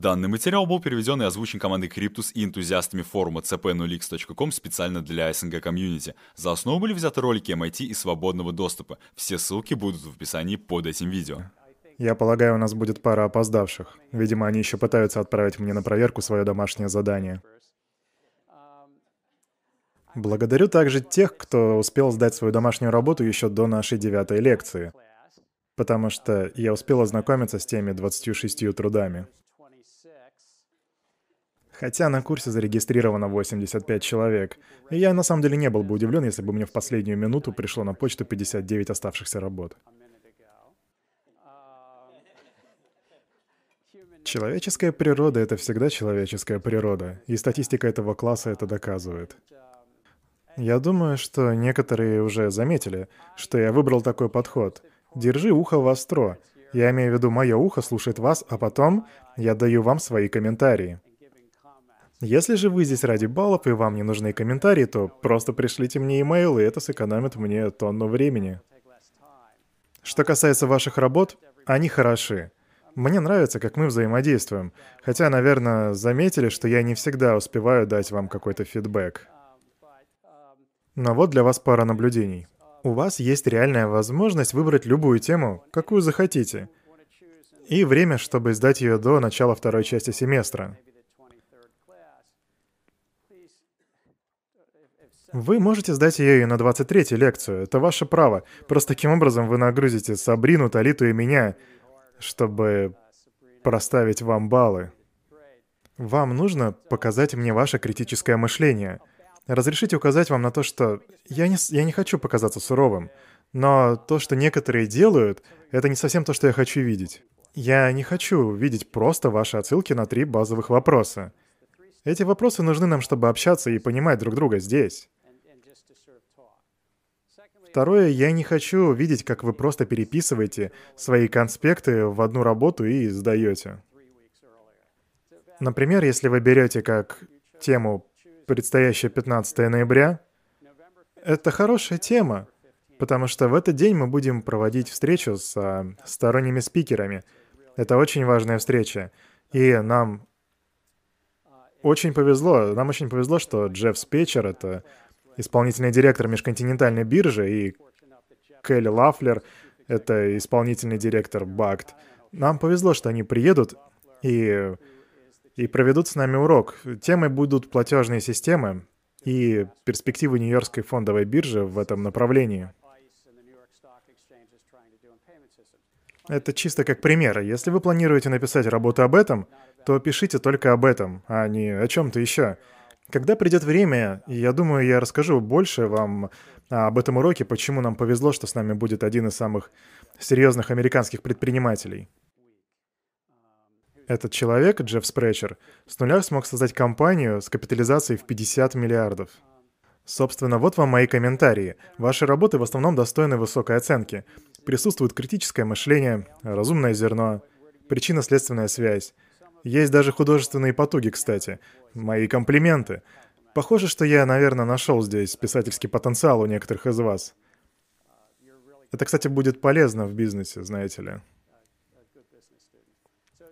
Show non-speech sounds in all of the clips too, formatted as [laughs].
Данный материал был переведен и озвучен командой Cryptus и энтузиастами форума cp0x.com специально для СНГ комьюнити. За основу были взяты ролики MIT и свободного доступа. Все ссылки будут в описании под этим видео. Я полагаю, у нас будет пара опоздавших. Видимо, они еще пытаются отправить мне на проверку свое домашнее задание. Благодарю также тех, кто успел сдать свою домашнюю работу еще до нашей девятой лекции, потому что я успел ознакомиться с теми 26 трудами. Хотя на курсе зарегистрировано 85 человек. И я на самом деле не был бы удивлен, если бы мне в последнюю минуту пришло на почту 59 оставшихся работ. Человеческая природа — это всегда человеческая природа, и статистика этого класса это доказывает. Я думаю, что некоторые уже заметили, что я выбрал такой подход. Держи ухо востро. Я имею в виду, мое ухо слушает вас, а потом я даю вам свои комментарии. Если же вы здесь ради баллов и вам не нужны комментарии, то просто пришлите мне имейл, и это сэкономит мне тонну времени. Что касается ваших работ, они хороши. Мне нравится, как мы взаимодействуем. Хотя, наверное, заметили, что я не всегда успеваю дать вам какой-то фидбэк. Но вот для вас пара наблюдений. У вас есть реальная возможность выбрать любую тему, какую захотите. И время, чтобы сдать ее до начала второй части семестра. Вы можете сдать ее и на 23-й лекцию, это ваше право. Просто таким образом вы нагрузите Сабрину, Талиту и меня, чтобы проставить вам баллы. Вам нужно показать мне ваше критическое мышление. Разрешите указать вам на то, что я не, я не хочу показаться суровым, но то, что некоторые делают, это не совсем то, что я хочу видеть. Я не хочу видеть просто ваши отсылки на три базовых вопроса. Эти вопросы нужны нам, чтобы общаться и понимать друг друга здесь. Второе, я не хочу видеть, как вы просто переписываете свои конспекты в одну работу и сдаете. Например, если вы берете как тему предстоящее 15 ноября, это хорошая тема, потому что в этот день мы будем проводить встречу с а, сторонними спикерами. Это очень важная встреча. И нам очень повезло, нам очень повезло, что Джефф Спечер — это исполнительный директор межконтинентальной биржи, и Келли Лафлер, это исполнительный директор БАКТ. Нам повезло, что они приедут и, и проведут с нами урок. Темой будут платежные системы и перспективы Нью-Йоркской фондовой биржи в этом направлении. Это чисто как пример. Если вы планируете написать работу об этом, то пишите только об этом, а не о чем-то еще. Когда придет время, я думаю, я расскажу больше вам об этом уроке, почему нам повезло, что с нами будет один из самых серьезных американских предпринимателей. Этот человек, Джефф Спречер, с нуля смог создать компанию с капитализацией в 50 миллиардов. Собственно, вот вам мои комментарии. Ваши работы в основном достойны высокой оценки. Присутствует критическое мышление, разумное зерно, причинно-следственная связь. Есть даже художественные потуги, кстати. Мои комплименты. Похоже, что я, наверное, нашел здесь писательский потенциал у некоторых из вас. Это, кстати, будет полезно в бизнесе, знаете ли.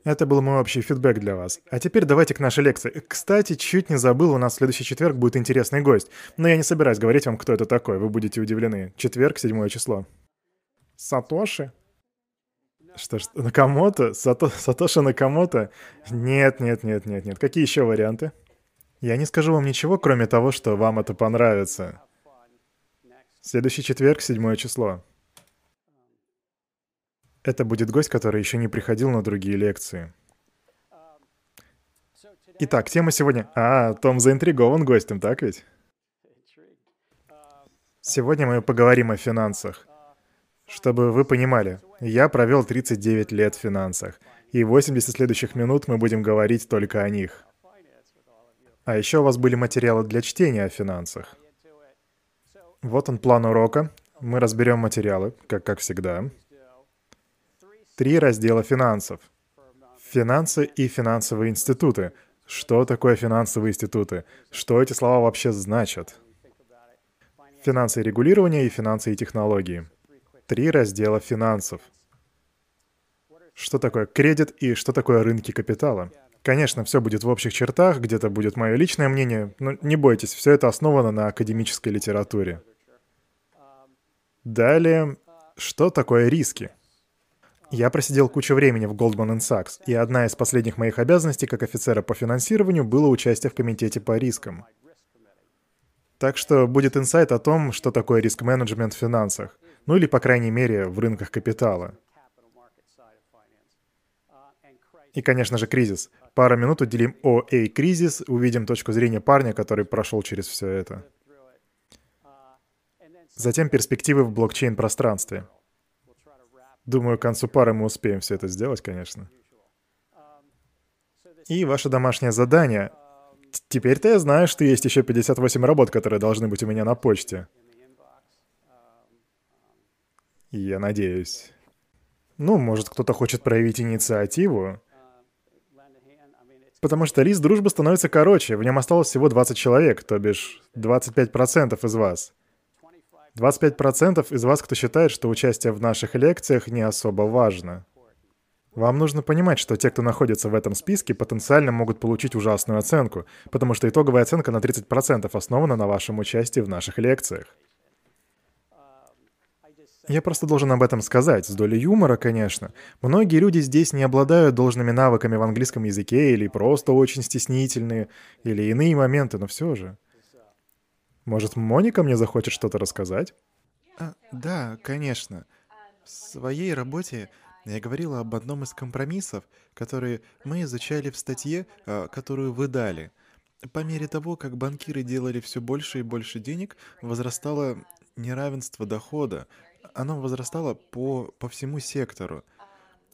Это был мой общий фидбэк для вас. А теперь давайте к нашей лекции. Кстати, чуть не забыл, у нас в следующий четверг будет интересный гость. Но я не собираюсь говорить вам, кто это такой, вы будете удивлены. Четверг, седьмое число. Сатоши? Что ж, Накамото? Сато... Сатоши Накамото? Нет, нет, нет, нет, нет. Какие еще варианты? Я не скажу вам ничего, кроме того, что вам это понравится. Следующий четверг, седьмое число. Это будет гость, который еще не приходил на другие лекции. Итак, тема сегодня... А, Том заинтригован гостем, так ведь? Сегодня мы поговорим о финансах. Чтобы вы понимали, я провел 39 лет в финансах, и 80 следующих минут мы будем говорить только о них. А еще у вас были материалы для чтения о финансах. Вот он план урока. Мы разберем материалы, как, как всегда. Три раздела финансов. Финансы и финансовые институты. Что такое финансовые институты? Что эти слова вообще значат? Финансы и регулирование и финансы и технологии. Три раздела финансов. Что такое кредит и что такое рынки капитала? Конечно, все будет в общих чертах, где-то будет мое личное мнение, но не бойтесь, все это основано на академической литературе. Далее, что такое риски? Я просидел кучу времени в Goldman Sachs, и одна из последних моих обязанностей как офицера по финансированию было участие в комитете по рискам. Так что будет инсайт о том, что такое риск-менеджмент в финансах, ну или, по крайней мере, в рынках капитала. И, конечно же, кризис. Пару минут уделим ОА кризис, увидим точку зрения парня, который прошел через все это. Затем перспективы в блокчейн-пространстве. Думаю, к концу пары мы успеем все это сделать, конечно. И ваше домашнее задание. Теперь-то я знаю, что есть еще 58 работ, которые должны быть у меня на почте. Я надеюсь. Ну, может, кто-то хочет проявить инициативу. Потому что лист дружбы становится короче, в нем осталось всего 20 человек, то бишь 25% из вас. 25% из вас, кто считает, что участие в наших лекциях не особо важно. Вам нужно понимать, что те, кто находится в этом списке, потенциально могут получить ужасную оценку, потому что итоговая оценка на 30% основана на вашем участии в наших лекциях. Я просто должен об этом сказать, с долей юмора, конечно. Многие люди здесь не обладают должными навыками в английском языке или просто очень стеснительные, или иные моменты, но все же. Может, Моника мне захочет что-то рассказать? А, да, конечно. В своей работе я говорила об одном из компромиссов, которые мы изучали в статье, а, которую вы дали. По мере того, как банкиры делали все больше и больше денег, возрастало неравенство дохода, оно возрастало по, по всему сектору.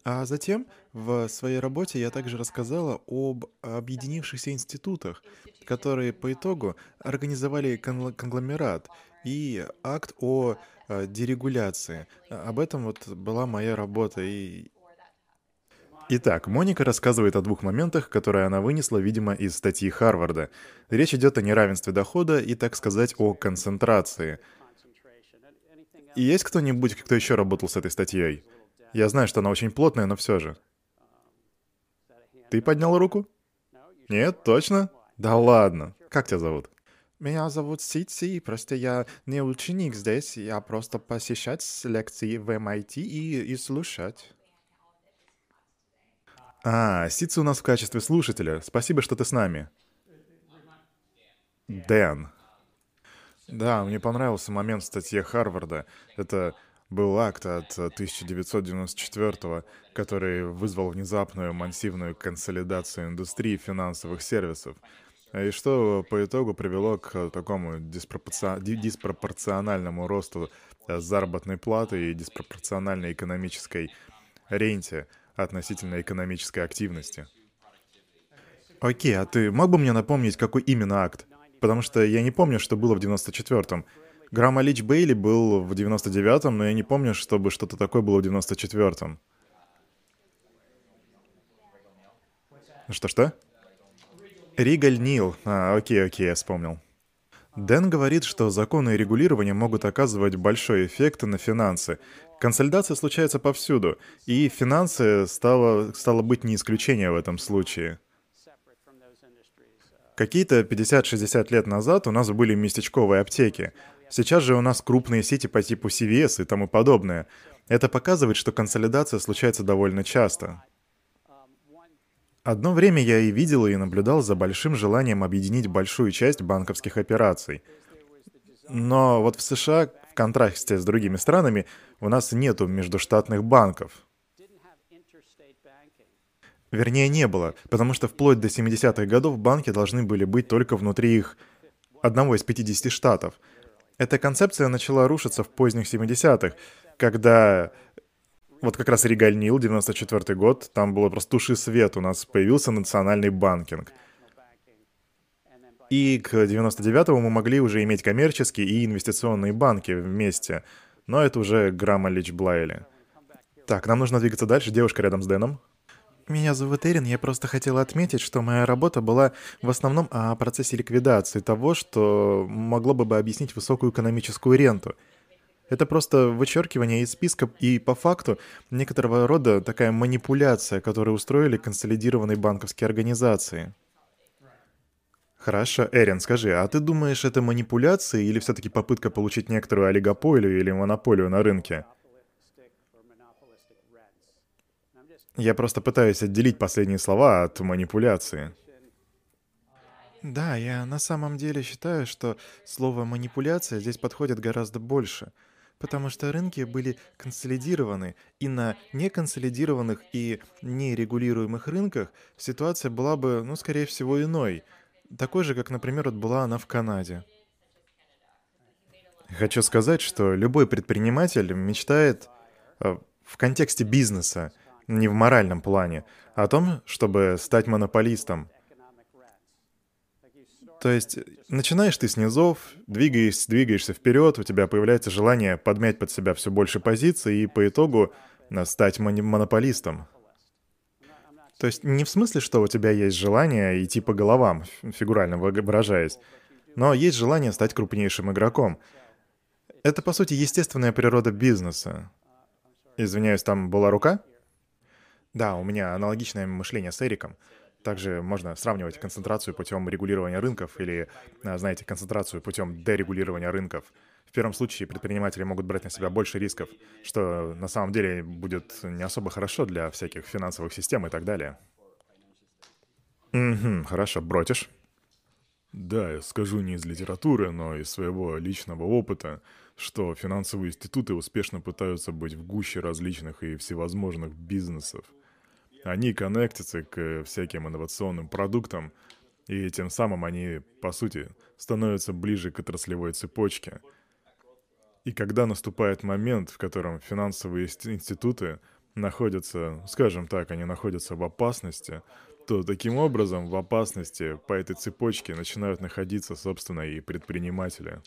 А затем в своей работе я также рассказала об объединившихся институтах, которые по итогу организовали конгломерат и акт о э, дерегуляции. Об этом вот была моя работа. И... Итак, Моника рассказывает о двух моментах, которые она вынесла, видимо, из статьи Харварда. Речь идет о неравенстве дохода и, так сказать, о концентрации – и есть кто-нибудь, кто еще работал с этой статьей? Я знаю, что она очень плотная, но все же. Ты поднял руку? Нет, точно? Да ладно. Как тебя зовут? Меня зовут Сити, просто я не ученик здесь, я просто посещать лекции в MIT и, и слушать. А, Ситси у нас в качестве слушателя. Спасибо, что ты с нами. Дэн. Да, мне понравился момент в статье Харварда. Это был акт от 1994 который вызвал внезапную массивную консолидацию индустрии финансовых сервисов. И что по итогу привело к такому диспропорци... диспропорциональному росту э, заработной платы и диспропорциональной экономической ренте относительно экономической активности. Окей, а ты мог бы мне напомнить, какой именно акт? Потому что я не помню, что было в 94-м. Грамма Лич Бейли был в 99-м, но я не помню, чтобы что-то такое было в 94-м. Что-что? Ригаль Нил. А, окей, окей, я вспомнил. Дэн говорит, что законы и регулирование могут оказывать большой эффект на финансы. Консолидация случается повсюду, и финансы стало, стало быть не исключение в этом случае. Какие-то 50-60 лет назад у нас были местечковые аптеки. Сейчас же у нас крупные сети по типу CVS и тому подобное. Это показывает, что консолидация случается довольно часто. Одно время я и видел, и наблюдал за большим желанием объединить большую часть банковских операций. Но вот в США, в контрасте с другими странами, у нас нету междуштатных банков. Вернее, не было, потому что вплоть до 70-х годов банки должны были быть только внутри их одного из 50 штатов. Эта концепция начала рушиться в поздних 70-х, когда вот как раз Регаль Нил, 94 год, там было просто туши свет, у нас появился национальный банкинг. И к 99-му мы могли уже иметь коммерческие и инвестиционные банки вместе. Но это уже Грамма Лич Блайли. Так, нам нужно двигаться дальше. Девушка рядом с Дэном. Меня зовут Эрин, я просто хотела отметить, что моя работа была в основном о процессе ликвидации того, что могло бы объяснить высокую экономическую ренту. Это просто вычеркивание из списка и по факту некоторого рода такая манипуляция, которую устроили консолидированные банковские организации. Хорошо, Эрин, скажи, а ты думаешь, это манипуляция или все-таки попытка получить некоторую олигополию или монополию на рынке? Я просто пытаюсь отделить последние слова от манипуляции. Да, я на самом деле считаю, что слово «манипуляция» здесь подходит гораздо больше, потому что рынки были консолидированы, и на неконсолидированных и нерегулируемых рынках ситуация была бы, ну, скорее всего, иной, такой же, как, например, вот была она в Канаде. Хочу сказать, что любой предприниматель мечтает э, в контексте бизнеса – не в моральном плане, а о том, чтобы стать монополистом. То есть начинаешь ты с низов, двигаешься вперед, у тебя появляется желание подмять под себя все больше позиций и по итогу э, стать монополистом. То есть не в смысле, что у тебя есть желание идти по головам, фигурально выражаясь, но есть желание стать крупнейшим игроком. Это, по сути, естественная природа бизнеса. Извиняюсь, там была рука? Да, у меня аналогичное мышление с Эриком. Также можно сравнивать концентрацию путем регулирования рынков или, а, знаете, концентрацию путем дерегулирования рынков. В первом случае предприниматели могут брать на себя больше рисков, что на самом деле будет не особо хорошо для всяких финансовых систем и так далее. Угу, хорошо, бротишь. Да, я скажу не из литературы, но из своего личного опыта, что финансовые институты успешно пытаются быть в гуще различных и всевозможных бизнесов – они коннектятся к всяким инновационным продуктам, и тем самым они, по сути, становятся ближе к отраслевой цепочке. И когда наступает момент, в котором финансовые институты находятся, скажем так, они находятся в опасности, то таким образом в опасности по этой цепочке начинают находиться, собственно, и предприниматели.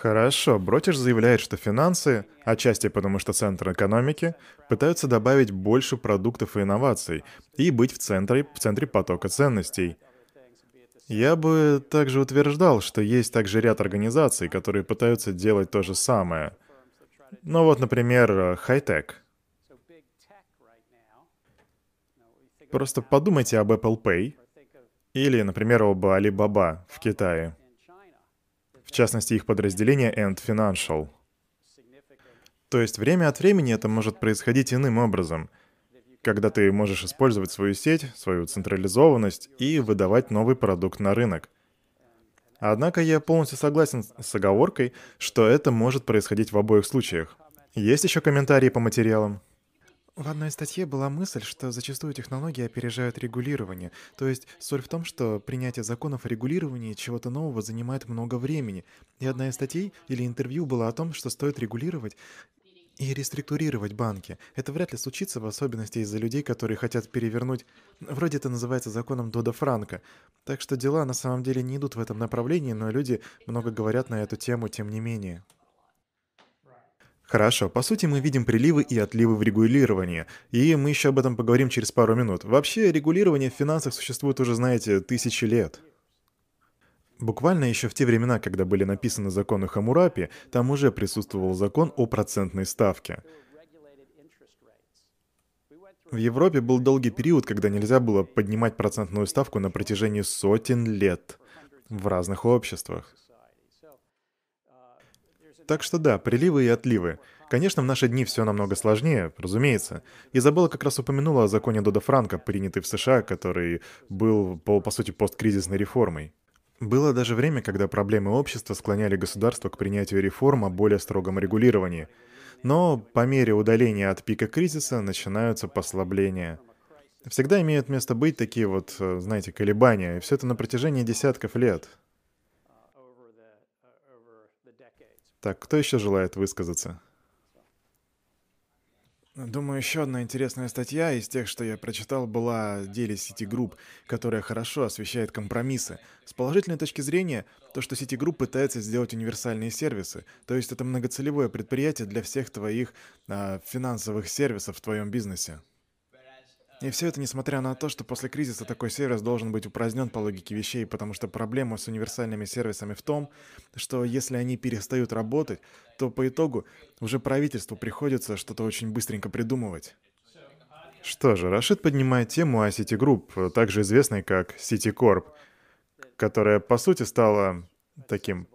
Хорошо, Бротиш заявляет, что финансы, отчасти потому что центр экономики, пытаются добавить больше продуктов и инноваций и быть в центре, в центре потока ценностей. Я бы также утверждал, что есть также ряд организаций, которые пытаются делать то же самое. Ну вот, например, хай-тек. Просто подумайте об Apple Pay или, например, об Alibaba в Китае в частности их подразделение End Financial. То есть время от времени это может происходить иным образом, когда ты можешь использовать свою сеть, свою централизованность и выдавать новый продукт на рынок. Однако я полностью согласен с оговоркой, что это может происходить в обоих случаях. Есть еще комментарии по материалам? В одной статье была мысль, что зачастую технологии опережают регулирование. То есть соль в том, что принятие законов о регулировании чего-то нового занимает много времени. И одна из статей или интервью была о том, что стоит регулировать и реструктурировать банки. Это вряд ли случится, в особенности из-за людей, которые хотят перевернуть... Вроде это называется законом Дода Франка. Так что дела на самом деле не идут в этом направлении, но люди много говорят на эту тему тем не менее. Хорошо, по сути мы видим приливы и отливы в регулировании, и мы еще об этом поговорим через пару минут. Вообще, регулирование в финансах существует уже, знаете, тысячи лет. Буквально еще в те времена, когда были написаны законы Хамурапи, там уже присутствовал закон о процентной ставке. В Европе был долгий период, когда нельзя было поднимать процентную ставку на протяжении сотен лет в разных обществах. Так что да, приливы и отливы. Конечно, в наши дни все намного сложнее, разумеется. Изабелла как раз упомянула о законе Дода Франка, принятый в США, который был, по, по сути, посткризисной реформой. Было даже время, когда проблемы общества склоняли государство к принятию реформ о более строгом регулировании. Но по мере удаления от пика кризиса начинаются послабления. Всегда имеют место быть такие вот, э, знаете, колебания, и все это на протяжении десятков лет. Так, кто еще желает высказаться? Думаю, еще одна интересная статья из тех, что я прочитал, была о деле Citigroup, которая хорошо освещает компромиссы. С положительной точки зрения, то, что Citigroup пытается сделать универсальные сервисы, то есть это многоцелевое предприятие для всех твоих а, финансовых сервисов в твоем бизнесе. И все это несмотря на то, что после кризиса такой сервис должен быть упразднен по логике вещей, потому что проблема с универсальными сервисами в том, что если они перестают работать, то по итогу уже правительству приходится что-то очень быстренько придумывать. Что же, Рашид поднимает тему о Citigroup, также известной как Citicorp, которая по сути стала таким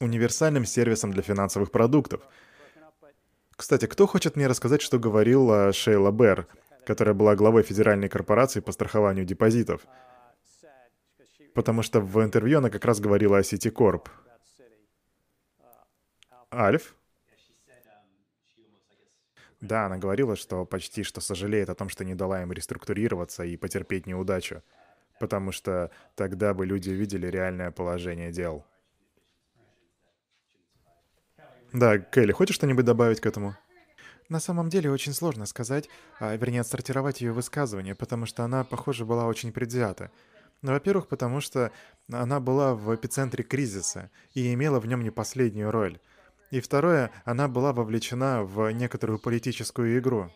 универсальным сервисом для финансовых продуктов. Кстати, кто хочет мне рассказать, что говорила Шейла Берр, которая была главой Федеральной корпорации по страхованию депозитов? Потому что в интервью она как раз говорила о Citicorp. Альф? Да, она говорила, что почти что сожалеет о том, что не дала им реструктурироваться и потерпеть неудачу, потому что тогда бы люди увидели реальное положение дел. Да, Келли, хочешь что-нибудь добавить к этому? На самом деле очень сложно сказать, а, вернее, отсортировать ее высказывание, потому что она, похоже, была очень предвзята. Ну, во-первых, потому что она была в эпицентре кризиса и имела в нем не последнюю роль. И второе, она была вовлечена в некоторую политическую игру.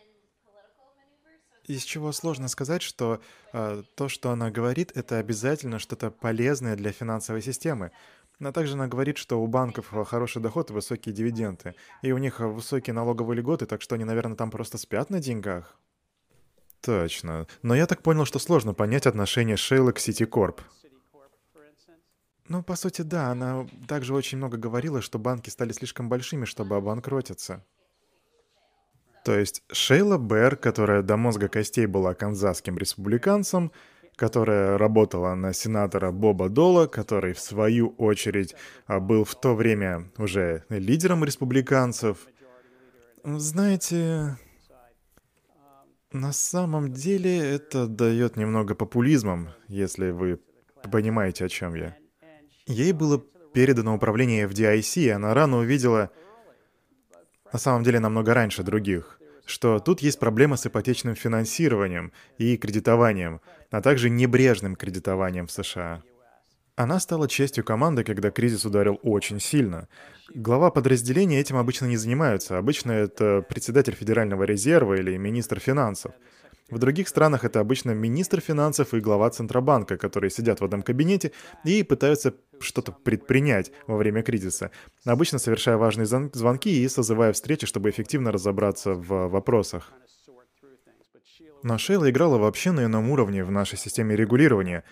Из чего сложно сказать, что э, то, что она говорит, это обязательно что-то полезное для финансовой системы. Но также она говорит, что у банков хороший доход и высокие дивиденды. И у них высокие налоговые льготы, так что они, наверное, там просто спят на деньгах. Точно. Но я так понял, что сложно понять отношение Шейлы к Ситикорп. Ну, по сути, да, она также очень много говорила, что банки стали слишком большими, чтобы обанкротиться. То есть Шейла Бэр, которая до мозга костей была канзасским республиканцем, которая работала на сенатора Боба Дола, который, в свою очередь, а, был в то время уже лидером республиканцев. Знаете, на самом деле это дает немного популизмом, если вы понимаете, о чем я. Ей было передано управление FDIC, и она рано увидела, на самом деле намного раньше других, что тут есть проблема с ипотечным финансированием и кредитованием, а также небрежным кредитованием в США. Она стала частью команды, когда кризис ударил очень сильно. Глава подразделения этим обычно не занимаются. Обычно это председатель Федерального резерва или министр финансов — в других странах это обычно министр финансов и глава Центробанка, которые сидят в одном кабинете и пытаются что-то предпринять во время кризиса, обычно совершая важные звонки и созывая встречи, чтобы эффективно разобраться в вопросах. Но Шейла играла вообще на ином уровне в нашей системе регулирования.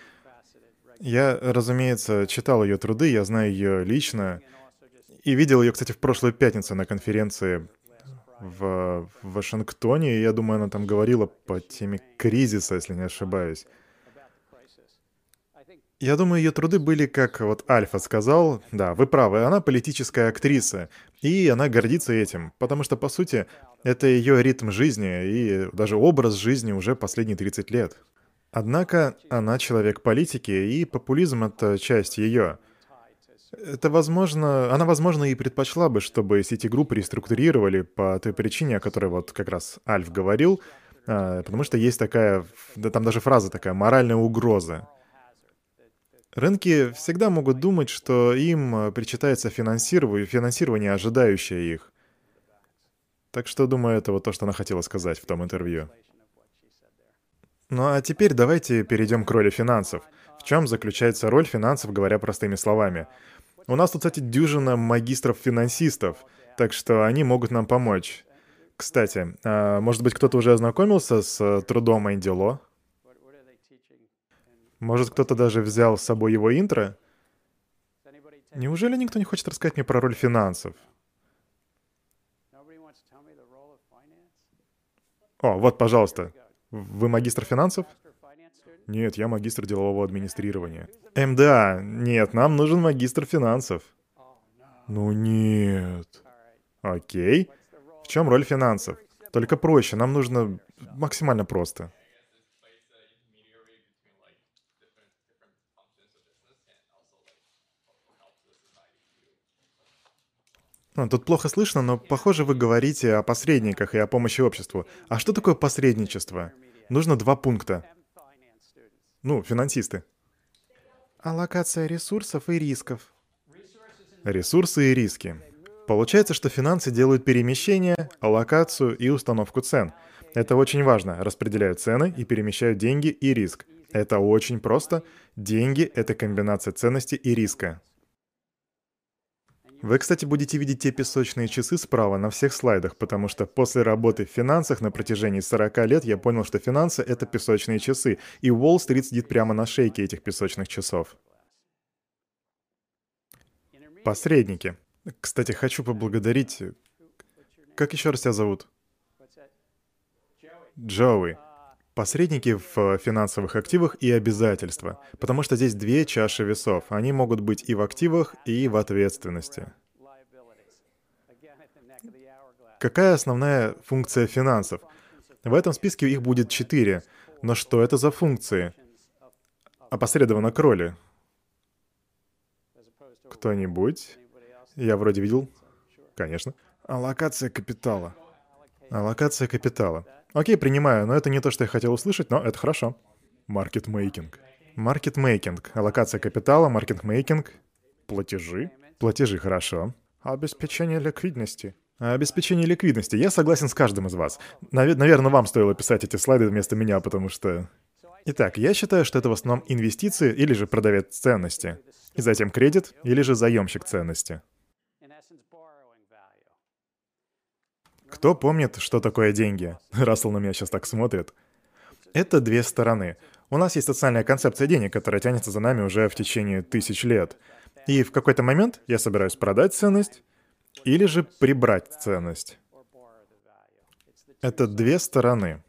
Я, разумеется, читал ее труды, я знаю ее лично, и видел ее, кстати, в прошлую пятницу на конференции в, Вашингтоне, и я думаю, она там говорила по теме кризиса, если не ошибаюсь. Я думаю, ее труды были, как вот Альфа сказал, да, вы правы, она политическая актриса, и она гордится этим, потому что, по сути, это ее ритм жизни и даже образ жизни уже последние 30 лет. Однако она человек политики, и популизм — это часть ее. Это возможно, она, возможно, и предпочла бы, чтобы Citigroup реструктурировали по той причине, о которой вот как раз Альф говорил, а, потому что есть такая, да там даже фраза такая, моральная угроза. Рынки всегда могут думать, что им причитается финансирование, финансирование, ожидающее их. Так что, думаю, это вот то, что она хотела сказать в том интервью. Ну а теперь давайте перейдем к роли финансов. В чем заключается роль финансов, говоря простыми словами? У нас тут, кстати, дюжина магистров-финансистов, так что они могут нам помочь. Кстати, а, может быть, кто-то уже ознакомился с э, трудом Энди Ло? Может, кто-то даже взял с собой его интро? Неужели никто не хочет рассказать мне про роль финансов? О, вот, пожалуйста. Вы магистр финансов? Нет, я магистр делового администрирования. МДА. Нет, нам нужен магистр финансов. Ну нет. Окей. В чем роль финансов? Только проще, нам нужно максимально просто. Ну, тут плохо слышно, но похоже вы говорите о посредниках и о помощи обществу. А что такое посредничество? Нужно два пункта. Ну, финансисты. Аллокация ресурсов и рисков. Ресурсы и риски. Получается, что финансы делают перемещение, аллокацию и установку цен. Это очень важно. Распределяют цены и перемещают деньги и риск. Это очень просто. Деньги — это комбинация ценности и риска. Вы, кстати, будете видеть те песочные часы справа на всех слайдах, потому что после работы в финансах на протяжении 40 лет я понял, что финансы — это песочные часы, и Уолл-стрит сидит прямо на шейке этих песочных часов. Посредники. Кстати, хочу поблагодарить... Как еще раз тебя зовут? Джоуи. Посредники в финансовых активах и обязательства. Потому что здесь две чаши весов. Они могут быть и в активах, и в ответственности. Какая основная функция финансов? В этом списке их будет четыре. Но что это за функции? Опосредованно к роли. Кто-нибудь? Я вроде видел. Конечно. Аллокация капитала. Аллокация капитала. Окей, принимаю, но это не то, что я хотел услышать, но это хорошо. Маркетмейкинг. Маркетмейкинг. Аллокация капитала, маркетмейкинг. Платежи. Платежи, хорошо. Обеспечение ликвидности. Обеспечение ликвидности. Я согласен с каждым из вас. Навер- наверное, вам стоило писать эти слайды вместо меня, потому что... Итак, я считаю, что это в основном инвестиции или же продавец ценности. И затем кредит или же заемщик ценности. Кто помнит, что такое деньги? [laughs] Рассел на меня сейчас так смотрит. Это две стороны. У нас есть социальная концепция денег, которая тянется за нами уже в течение тысяч лет. И в какой-то момент я собираюсь продать ценность или же прибрать ценность. Это две стороны.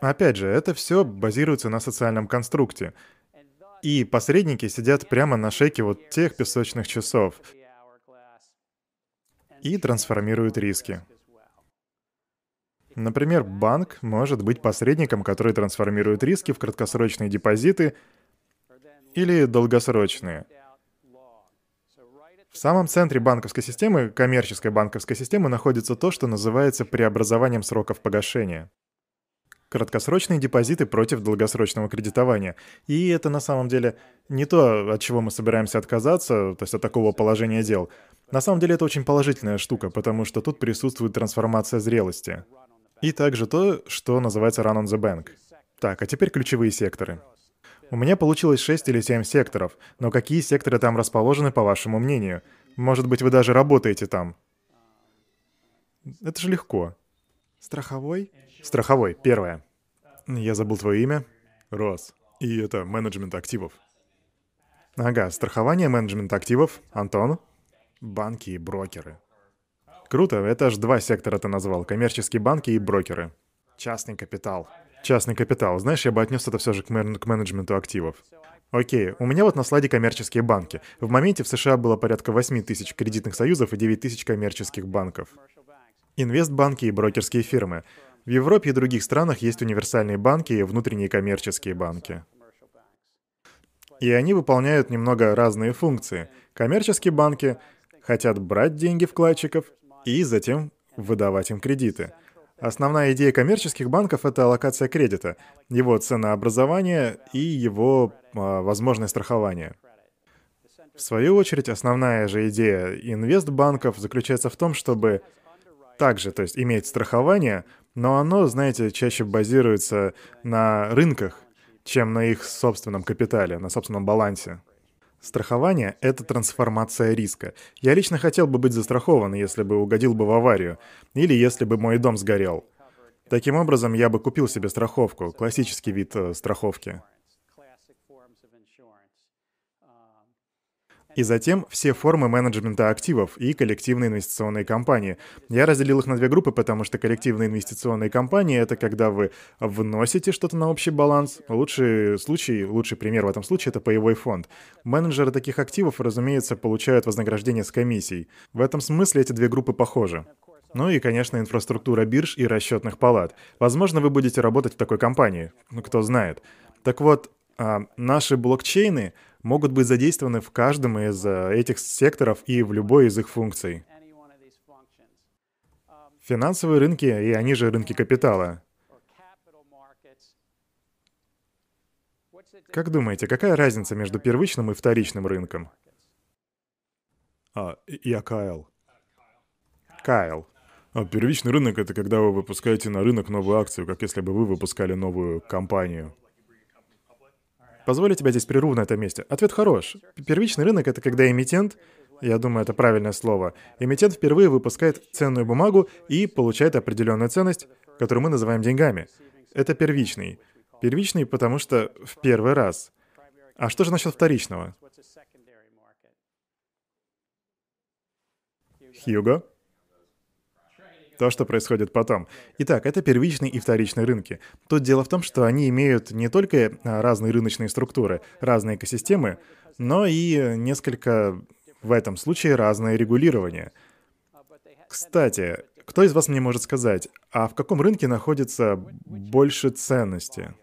Опять же, это все базируется на социальном конструкте. И посредники сидят прямо на шейке вот тех песочных часов и трансформируют риски. Например, банк может быть посредником, который трансформирует риски в краткосрочные депозиты или долгосрочные. В самом центре банковской системы, коммерческой банковской системы, находится то, что называется преобразованием сроков погашения. Краткосрочные депозиты против долгосрочного кредитования. И это на самом деле не то, от чего мы собираемся отказаться, то есть от такого положения дел. На самом деле это очень положительная штука, потому что тут присутствует трансформация зрелости. И также то, что называется run on the bank. Так, а теперь ключевые секторы. У меня получилось 6 или 7 секторов, но какие секторы там расположены, по вашему мнению? Может быть, вы даже работаете там? Это же легко. Страховой? Страховой, первое. Я забыл твое имя. Рос. И это менеджмент активов. Ага, страхование, менеджмент активов. Антон? Банки и брокеры. Круто, это аж два сектора ты назвал. Коммерческие банки и брокеры. Частный капитал. Частный капитал. Знаешь, я бы отнес это все же к, мен- к менеджменту активов. Окей, у меня вот на слайде коммерческие банки. В моменте в США было порядка 8 тысяч кредитных союзов и 9 тысяч коммерческих банков. Инвестбанки и брокерские фирмы. В Европе и других странах есть универсальные банки и внутренние коммерческие банки. И они выполняют немного разные функции. Коммерческие банки хотят брать деньги вкладчиков и затем выдавать им кредиты. Основная идея коммерческих банков — это аллокация кредита, его ценообразование и его а, возможное страхование. В свою очередь, основная же идея инвестбанков заключается в том, чтобы также, то есть иметь страхование, но оно, знаете, чаще базируется на рынках, чем на их собственном капитале, на собственном балансе. Страхование — это трансформация риска. Я лично хотел бы быть застрахован, если бы угодил бы в аварию, или если бы мой дом сгорел. Таким образом, я бы купил себе страховку, классический вид э, страховки. И затем все формы менеджмента активов и коллективные инвестиционные компании. Я разделил их на две группы, потому что коллективные инвестиционные компании — это когда вы вносите что-то на общий баланс. Лучший случай, лучший пример в этом случае — это паевой фонд. Менеджеры таких активов, разумеется, получают вознаграждение с комиссий. В этом смысле эти две группы похожи. Ну и, конечно, инфраструктура бирж и расчетных палат. Возможно, вы будете работать в такой компании. Ну, кто знает. Так вот, а, наши блокчейны могут быть задействованы в каждом из э, этих секторов и в любой из их функций. Финансовые рынки, и они же рынки капитала. Как думаете, какая разница между первичным и вторичным рынком? А, я Кайл. Кайл. А первичный рынок — это когда вы выпускаете на рынок новую акцию, как если бы вы выпускали новую компанию. Позволю тебя здесь прерву на этом месте. Ответ хорош. Первичный рынок — это когда эмитент, я думаю, это правильное слово, эмитент впервые выпускает ценную бумагу и получает определенную ценность, которую мы называем деньгами. Это первичный. Первичный, потому что в первый раз. А что же насчет вторичного? Хьюго? То, что происходит потом. Итак, это первичный и вторичный рынки. Тут дело в том, что они имеют не только а, разные рыночные структуры, разные экосистемы, но и несколько, в этом случае, разное регулирование. Кстати, кто из вас мне может сказать, а в каком рынке находится больше ценности?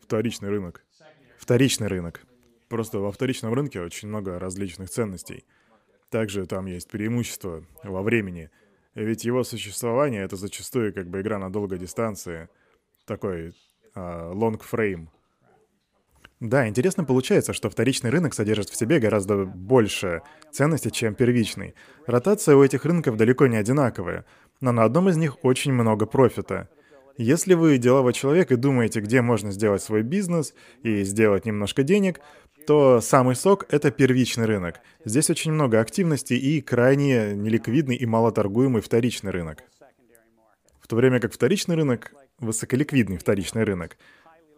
Вторичный рынок. Вторичный рынок. Просто во вторичном рынке очень много различных ценностей. Также там есть преимущество во времени. Ведь его существование — это зачастую как бы игра на долгой дистанции. Такой а, long frame. Да, интересно получается, что вторичный рынок содержит в себе гораздо больше ценностей, чем первичный. Ротация у этих рынков далеко не одинаковая, но на одном из них очень много профита. Если вы деловой человек и думаете, где можно сделать свой бизнес и сделать немножко денег, то самый сок — это первичный рынок. Здесь очень много активности и крайне неликвидный и малоторгуемый вторичный рынок. В то время как вторичный рынок — высоколиквидный вторичный рынок.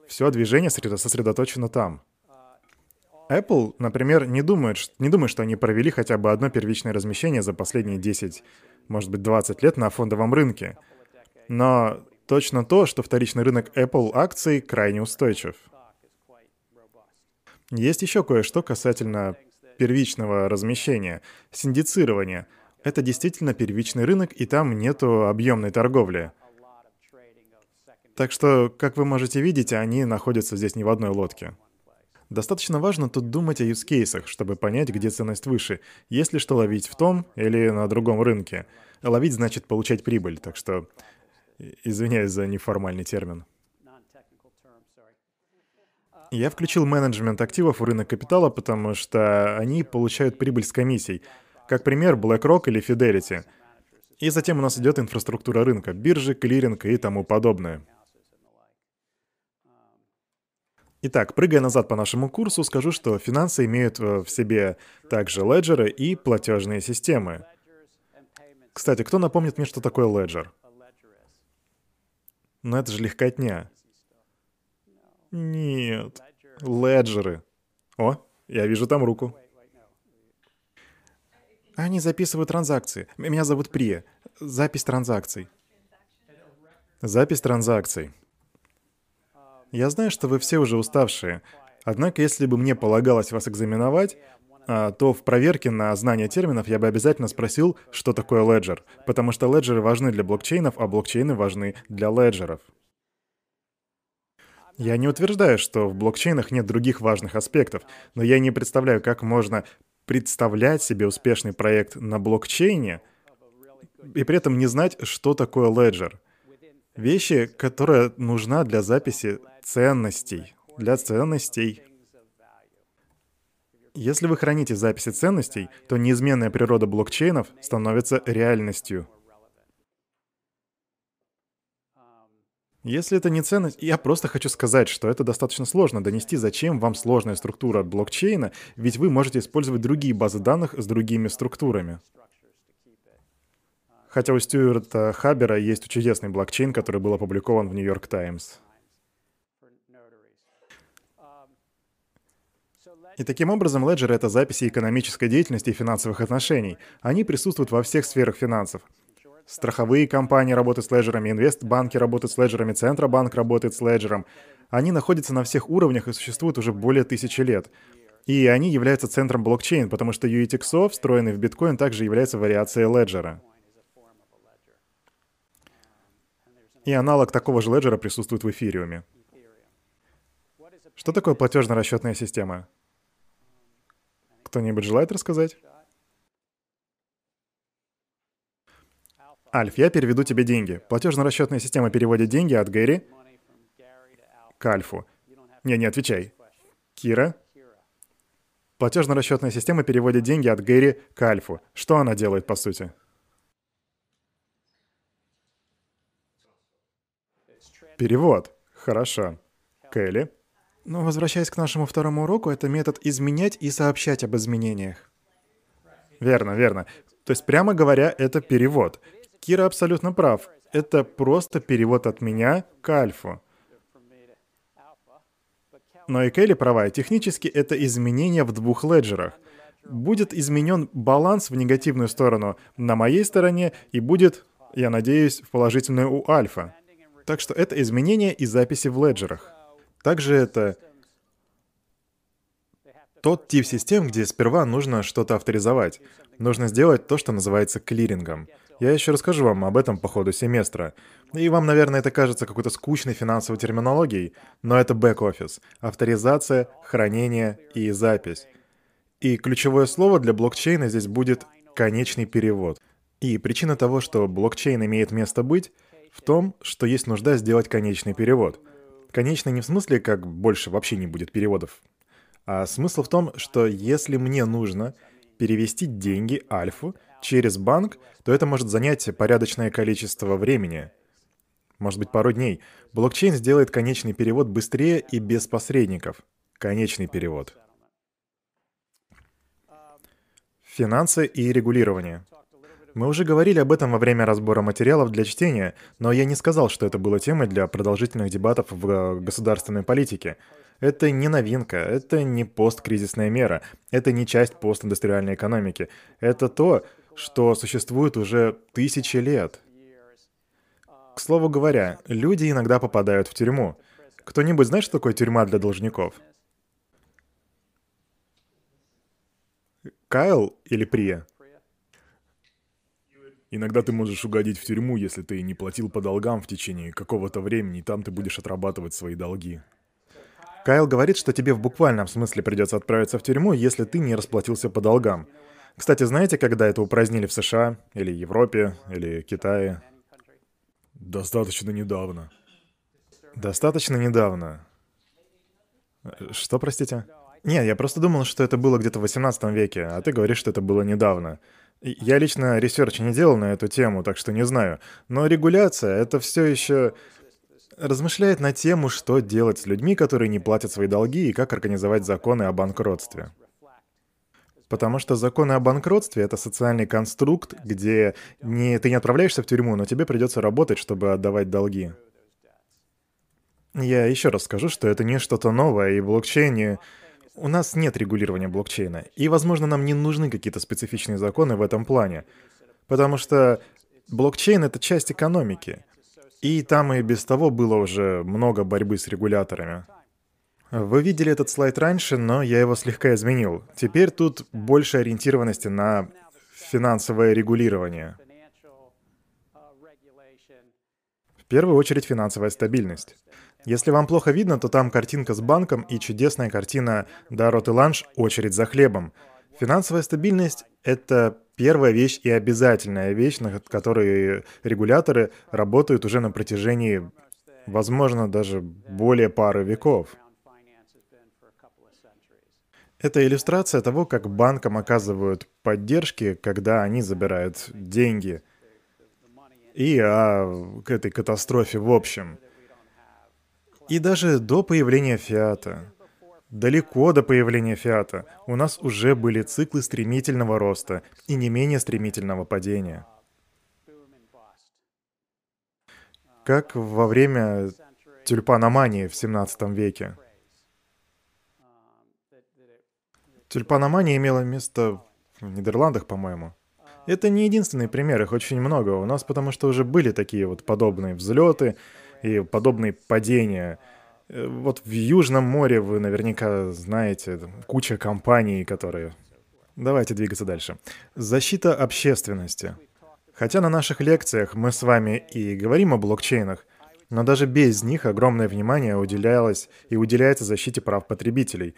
Все движение сосредоточено там. Apple, например, не думает, не думает, что они провели хотя бы одно первичное размещение за последние 10, может быть, 20 лет на фондовом рынке. Но точно то, что вторичный рынок Apple акций крайне устойчив. Есть еще кое-что касательно первичного размещения, синдицирования. Это действительно первичный рынок, и там нету объемной торговли. Так что, как вы можете видеть, они находятся здесь не в одной лодке. Достаточно важно тут думать о юзкейсах, чтобы понять, где ценность выше, есть ли что ловить в том или на другом рынке. Ловить значит получать прибыль, так что извиняюсь за неформальный термин. Я включил менеджмент активов в рынок капитала, потому что они получают прибыль с комиссий. Как пример, BlackRock или Fidelity. И затем у нас идет инфраструктура рынка, биржи, клиринг и тому подобное. Итак, прыгая назад по нашему курсу, скажу, что финансы имеют э, в себе также леджеры и платежные системы. Кстати, кто напомнит мне, что такое леджер? Ну это же легкотня. Нет. Леджеры. О, я вижу там руку. Они записывают транзакции. Меня зовут Прия. Запись транзакций. Запись транзакций. Я знаю, что вы все уже уставшие. Однако, если бы мне полагалось вас экзаменовать, а, то в проверке на знание терминов я бы обязательно спросил, что такое леджер, потому что леджеры важны для блокчейнов, а блокчейны важны для леджеров. Я не утверждаю, что в блокчейнах нет других важных аспектов, но я не представляю, как можно представлять себе успешный проект на блокчейне и при этом не знать, что такое леджер. Вещи, которая нужна для записи ценностей. Для ценностей. Если вы храните записи ценностей, то неизменная природа блокчейнов становится реальностью. Если это не ценность, я просто хочу сказать, что это достаточно сложно донести, зачем вам сложная структура блокчейна, ведь вы можете использовать другие базы данных с другими структурами. Хотя у Стюарта Хабера есть чудесный блокчейн, который был опубликован в Нью-Йорк Таймс. И таким образом, леджеры — это записи экономической деятельности и финансовых отношений. Они присутствуют во всех сферах финансов. Страховые компании работают с леджерами, инвестбанки работают с леджерами, Центробанк работает с леджером. Они находятся на всех уровнях и существуют уже более тысячи лет. И они являются центром блокчейн, потому что UETXO, встроенный в биткоин, также является вариацией леджера. И аналог такого же леджера присутствует в эфириуме. Что такое платежно-расчетная система? Кто-нибудь желает рассказать? Альф, я переведу тебе деньги. Платежно-расчетная система переводит деньги от Гэри к Альфу. Не, не отвечай. Кира? Платежно-расчетная система переводит деньги от Гэри к Альфу. Что она делает, по сути? Перевод. Хорошо. Келли? Но возвращаясь к нашему второму уроку, это метод изменять и сообщать об изменениях. Верно, верно. То есть, прямо говоря, это перевод. Кира абсолютно прав. Это просто перевод от меня к альфу. Но и Келли права, технически это изменение в двух леджерах. Будет изменен баланс в негативную сторону на моей стороне и будет, я надеюсь, в положительную у альфа. Так что это изменение и записи в леджерах. Также это тот тип систем, где сперва нужно что-то авторизовать. Нужно сделать то, что называется клирингом. Я еще расскажу вам об этом по ходу семестра. И вам, наверное, это кажется какой-то скучной финансовой терминологией, но это бэк-офис, авторизация, хранение и запись. И ключевое слово для блокчейна здесь будет конечный перевод. И причина того, что блокчейн имеет место быть, в том, что есть нужда сделать конечный перевод. Конечный не в смысле, как больше вообще не будет переводов, а смысл в том, что если мне нужно перевести деньги Альфу через банк, то это может занять порядочное количество времени. Может быть, пару дней. Блокчейн сделает конечный перевод быстрее и без посредников. Конечный перевод. Финансы и регулирование. Мы уже говорили об этом во время разбора материалов для чтения, но я не сказал, что это было темой для продолжительных дебатов в э, государственной политике. Это не новинка, это не посткризисная мера, это не часть постиндустриальной экономики. Это то, что существует уже тысячи лет. К слову говоря, люди иногда попадают в тюрьму. Кто-нибудь знает, что такое тюрьма для должников? Кайл или Прия? Иногда ты можешь угодить в тюрьму, если ты не платил по долгам в течение какого-то времени, и там ты будешь отрабатывать свои долги. Кайл говорит, что тебе в буквальном смысле придется отправиться в тюрьму, если ты не расплатился по долгам. Кстати, знаете, когда это упразднили в США, или Европе, или Китае? Достаточно недавно. Достаточно недавно. Что, простите? Нет, я просто думал, что это было где-то в 18 веке, а ты говоришь, что это было недавно. Я лично research не делал на эту тему, так что не знаю. Но регуляция — это все еще размышляет на тему, что делать с людьми, которые не платят свои долги, и как организовать законы о банкротстве. Потому что законы о банкротстве — это социальный конструкт, где не, ты не отправляешься в тюрьму, но тебе придется работать, чтобы отдавать долги. Я еще раз скажу, что это не что-то новое, и в блокчейне у нас нет регулирования блокчейна. И, возможно, нам не нужны какие-то специфичные законы в этом плане. Потому что блокчейн — это часть экономики. И там и без того было уже много борьбы с регуляторами. Вы видели этот слайд раньше, но я его слегка изменил. Теперь тут больше ориентированности на финансовое регулирование. В первую очередь финансовая стабильность. Если вам плохо видно, то там картинка с банком и чудесная картина «Дарот и ланш. Очередь за хлебом». Финансовая стабильность — это первая вещь и обязательная вещь, над которой регуляторы работают уже на протяжении, возможно, даже более пары веков. Это иллюстрация того, как банкам оказывают поддержки, когда они забирают деньги. И о этой катастрофе в общем. И даже до появления фиата, далеко до появления фиата, у нас уже были циклы стремительного роста и не менее стремительного падения. Как во время тюльпаномании в 17 веке. Тюльпаномания имела место в Нидерландах, по-моему. Это не единственный пример, их очень много. У нас потому что уже были такие вот подобные взлеты и подобные падения. Э, вот в Южном море вы наверняка знаете куча компаний, которые... Давайте двигаться дальше. Защита общественности. Хотя на наших лекциях мы с вами и говорим о блокчейнах, но даже без них огромное внимание уделялось и уделяется защите прав потребителей,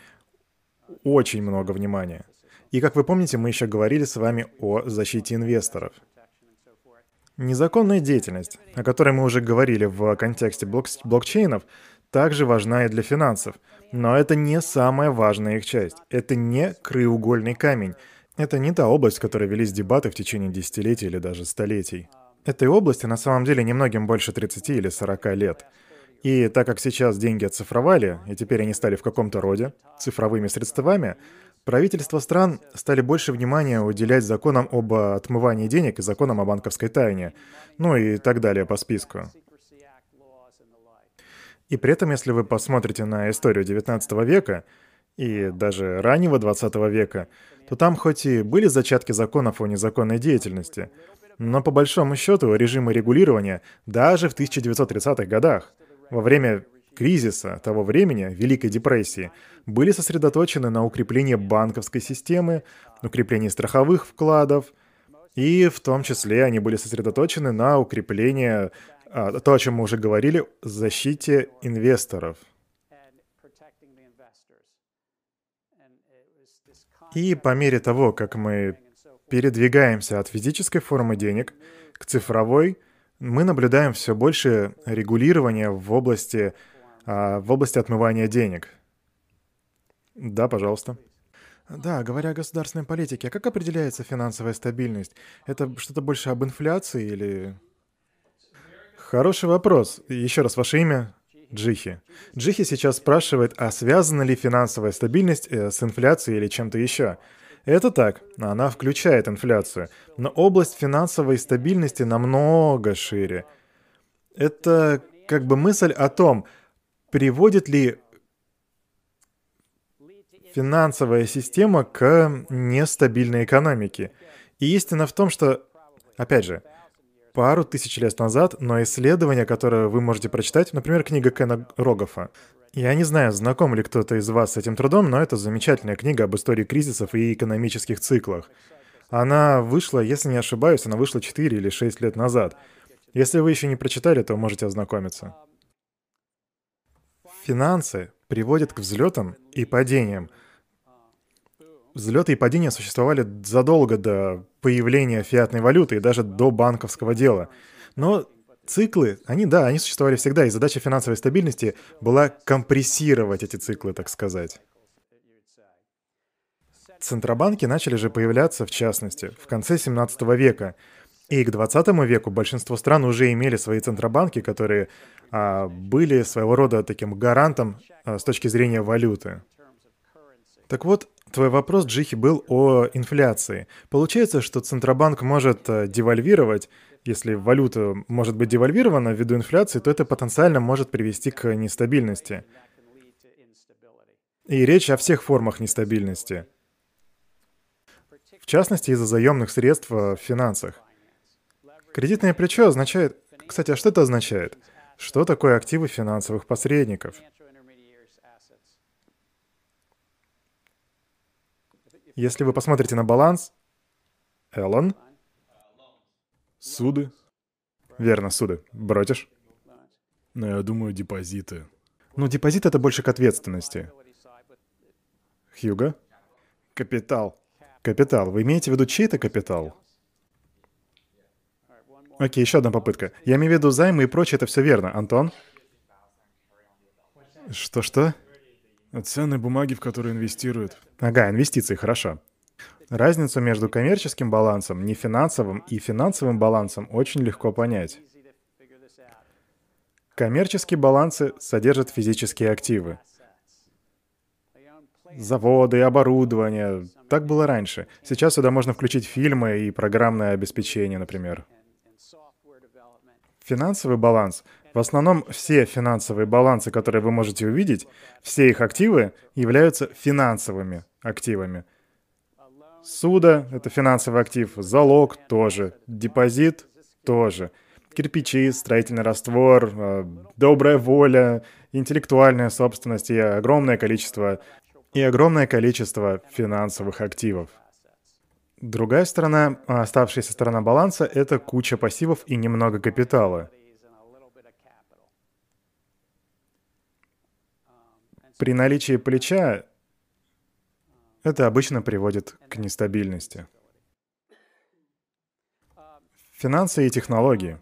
очень много внимания. И как вы помните, мы еще говорили с вами о защите инвесторов. Незаконная деятельность, о которой мы уже говорили в контексте блок блокчейнов, также важна и для финансов. Но это не самая важная их часть. Это не краеугольный камень. Это не та область, в которой велись дебаты в течение десятилетий или даже столетий. Этой области на самом деле немногим больше 30 или 40 лет. И так как сейчас деньги оцифровали, и теперь они стали в каком-то роде цифровыми средствами, правительства стран стали больше внимания уделять законам об отмывании денег и законам о банковской тайне, ну и так далее по списку. И при этом, если вы посмотрите на историю 19 века и даже раннего 20 века, то там хоть и были зачатки законов о незаконной деятельности, но по большому счету режимы регулирования даже в 1930-х годах, во время кризиса того времени, Великой депрессии, были сосредоточены на укреплении банковской системы, укреплении страховых вкладов, и в том числе они были сосредоточены на укреплении а, то, о чем мы уже говорили, защите инвесторов. И по мере того, как мы передвигаемся от физической формы денег к цифровой, мы наблюдаем все больше регулирования в области, а, в области отмывания денег. Да, пожалуйста. Да, говоря о государственной политике, а как определяется финансовая стабильность? Это что-то больше об инфляции или... Хороший вопрос. Еще раз, ваше имя? Джихи. Джихи сейчас спрашивает, а связана ли финансовая стабильность э, с инфляцией или чем-то еще? Это так, она включает инфляцию, но область финансовой стабильности намного шире. Это как бы мысль о том, приводит ли финансовая система к нестабильной экономике. И истина в том, что, опять же, пару тысяч лет назад, но исследование, которое вы можете прочитать, например, книга Кена Рогофа. Я не знаю, знаком ли кто-то из вас с этим трудом, но это замечательная книга об истории кризисов и экономических циклах. Она вышла, если не ошибаюсь, она вышла 4 или 6 лет назад. Если вы еще не прочитали, то можете ознакомиться. Финансы приводят к взлетам и падениям, Взлеты и падения существовали задолго до появления фиатной валюты и даже до банковского дела. Но циклы, они, да, они существовали всегда, и задача финансовой стабильности была компрессировать эти циклы, так сказать. Центробанки начали же появляться, в частности, в конце 17 века. И к 20 веку большинство стран уже имели свои центробанки, которые а, были своего рода таким гарантом а, с точки зрения валюты. Так вот, Твой вопрос, Джихи, был о инфляции. Получается, что Центробанк может э, девальвировать, если валюта может быть девальвирована ввиду инфляции, то это потенциально может привести к нестабильности. И речь о всех формах нестабильности. В частности, из-за заемных средств в финансах. Кредитное плечо означает... Кстати, а что это означает? Что такое активы финансовых посредников? Если вы посмотрите на баланс, Эллен. Суды. Верно, суды. Бротишь? Но я думаю, депозиты. Ну, депозит — это больше к ответственности. Хьюга? Капитал. Капитал. Вы имеете в виду чей-то капитал? Окей, еще одна попытка. Я имею в виду займы и прочее, это все верно. Антон? Что-что? Ценные бумаги, в которые инвестируют. Ага, инвестиции, хорошо. Разницу между коммерческим балансом, нефинансовым и финансовым балансом очень легко понять. Коммерческие балансы содержат физические активы. Заводы, оборудование. Так было раньше. Сейчас сюда можно включить фильмы и программное обеспечение, например. Финансовый баланс в основном все финансовые балансы, которые вы можете увидеть, все их активы являются финансовыми активами. Суда — это финансовый актив, залог — тоже, депозит — тоже, кирпичи, строительный раствор, э, добрая воля, интеллектуальная собственность и огромное количество, и огромное количество финансовых активов. Другая сторона, оставшаяся сторона баланса — это куча пассивов и немного капитала — При наличии плеча это обычно приводит к нестабильности. Финансы и технологии.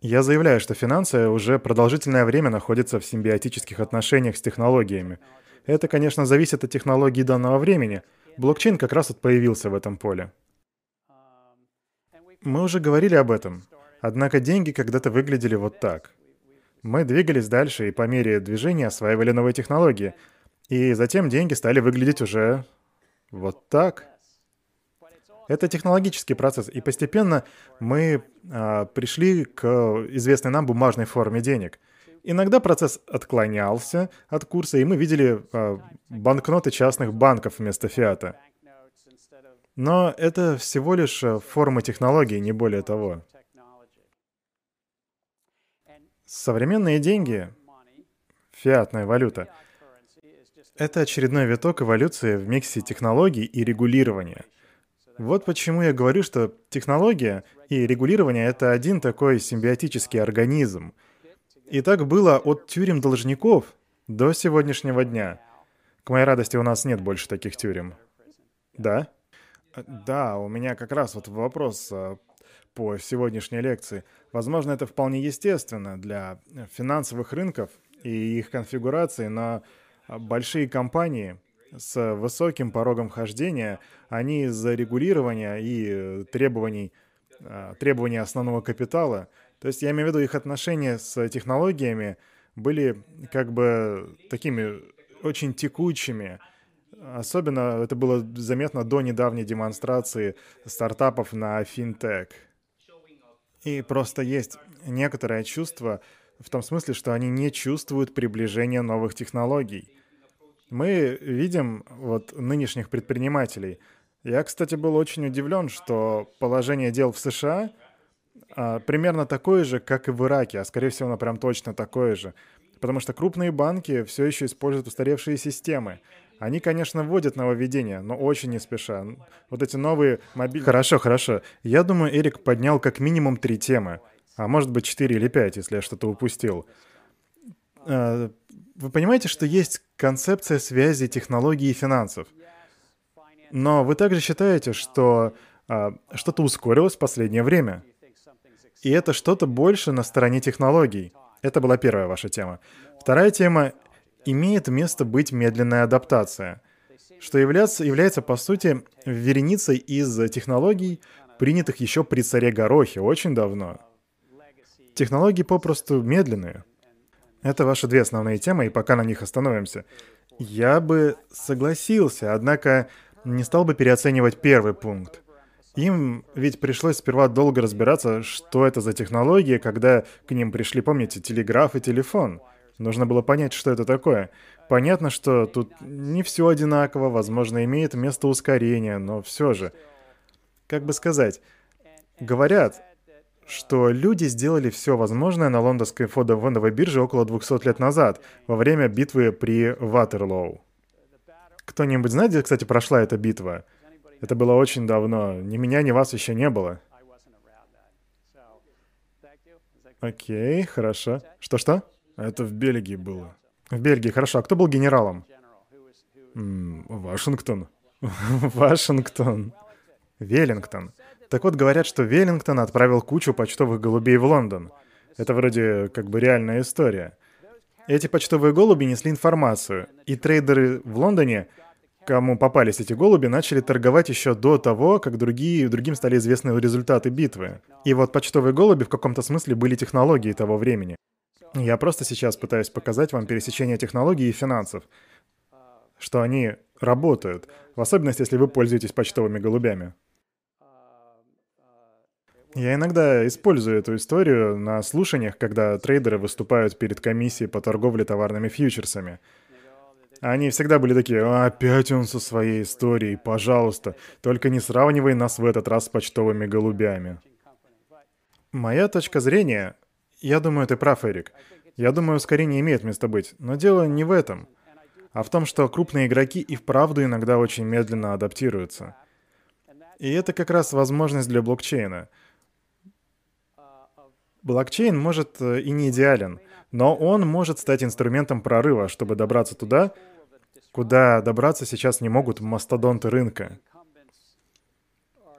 Я заявляю, что финансы уже продолжительное время находятся в симбиотических отношениях с технологиями. Это, конечно, зависит от технологии данного времени. Блокчейн как раз вот появился в этом поле. Мы уже говорили об этом. Однако деньги когда-то выглядели вот так. Мы двигались дальше и по мере движения осваивали новые технологии. И затем деньги стали выглядеть уже вот так. Это технологический процесс, и постепенно мы а, пришли к известной нам бумажной форме денег. Иногда процесс отклонялся от курса, и мы видели а, банкноты частных банков вместо фиата. Но это всего лишь а, форма технологии, не более того. Современные деньги, фиатная валюта, это очередной виток эволюции в миксе технологий и регулирования – вот почему я говорю, что технология и регулирование — это один такой симбиотический организм. И так было от тюрем должников до сегодняшнего дня. К моей радости, у нас нет больше таких тюрем. Да? Да, у меня как раз вот вопрос а, по сегодняшней лекции. Возможно, это вполне естественно для финансовых рынков и их конфигурации, но большие компании — с высоким порогом хождения, они из-за регулирования и требований, а, требований основного капитала, то есть я имею в виду их отношения с технологиями, были как бы такими очень текучими. Особенно это было заметно до недавней демонстрации стартапов на финтех. И просто есть некоторое чувство в том смысле, что они не чувствуют приближения новых технологий. Мы видим вот нынешних предпринимателей. Я, кстати, был очень удивлен, что положение дел в США а, примерно такое же, как и в Ираке, а скорее всего, оно прям точно такое же. Потому что крупные банки все еще используют устаревшие системы. Они, конечно, вводят нововведения, но очень не спеша. Вот эти новые мобильные... Хорошо, хорошо. Я думаю, Эрик поднял как минимум три темы. А может быть, четыре или пять, если я что-то упустил. Вы понимаете, что есть концепция связи технологий и финансов. Но вы также считаете, что а, что-то ускорилось в последнее время. И это что-то больше на стороне технологий. Это была первая ваша тема. Вторая тема — имеет место быть медленная адаптация, что является, является по сути, вереницей из технологий, принятых еще при царе Горохе очень давно. Технологии попросту медленные. Это ваши две основные темы, и пока на них остановимся. Я бы согласился, однако не стал бы переоценивать первый пункт. Им ведь пришлось сперва долго разбираться, что это за технологии, когда к ним пришли, помните, телеграф и телефон. Нужно было понять, что это такое. Понятно, что тут не все одинаково, возможно, имеет место ускорение, но все же. Как бы сказать, говорят, что люди сделали все возможное на лондонской фондовой бирже около 200 лет назад, во время битвы при Ватерлоу. Кто-нибудь знает, где, кстати, прошла эта битва? Это было очень давно. Ни меня, ни вас еще не было. Окей, хорошо. Что-что? Это в Бельгии было. В Бельгии, хорошо. А кто был генералом? М -м, Вашингтон. [laughs] Вашингтон. Веллингтон. Так вот, говорят, что Веллингтон отправил кучу почтовых голубей в Лондон. Это вроде как бы реальная история. Эти почтовые голуби несли информацию, и трейдеры в Лондоне, кому попались эти голуби, начали торговать еще до того, как другие, другим стали известны результаты битвы. И вот почтовые голуби в каком-то смысле были технологией того времени. Я просто сейчас пытаюсь показать вам пересечение технологий и финансов, что они работают, в особенности, если вы пользуетесь почтовыми голубями. Я иногда использую эту историю на слушаниях, когда трейдеры выступают перед комиссией по торговле товарными фьючерсами. Они всегда были такие, опять он со своей историей, пожалуйста, только не сравнивай нас в этот раз с почтовыми голубями. Моя точка зрения, я думаю, ты прав, Эрик. Я думаю, ускорение имеет место быть, но дело не в этом, а в том, что крупные игроки и вправду иногда очень медленно адаптируются. И это как раз возможность для блокчейна — Блокчейн может э, и не идеален, но он может стать инструментом прорыва, чтобы добраться туда, куда добраться сейчас не могут мастодонты рынка.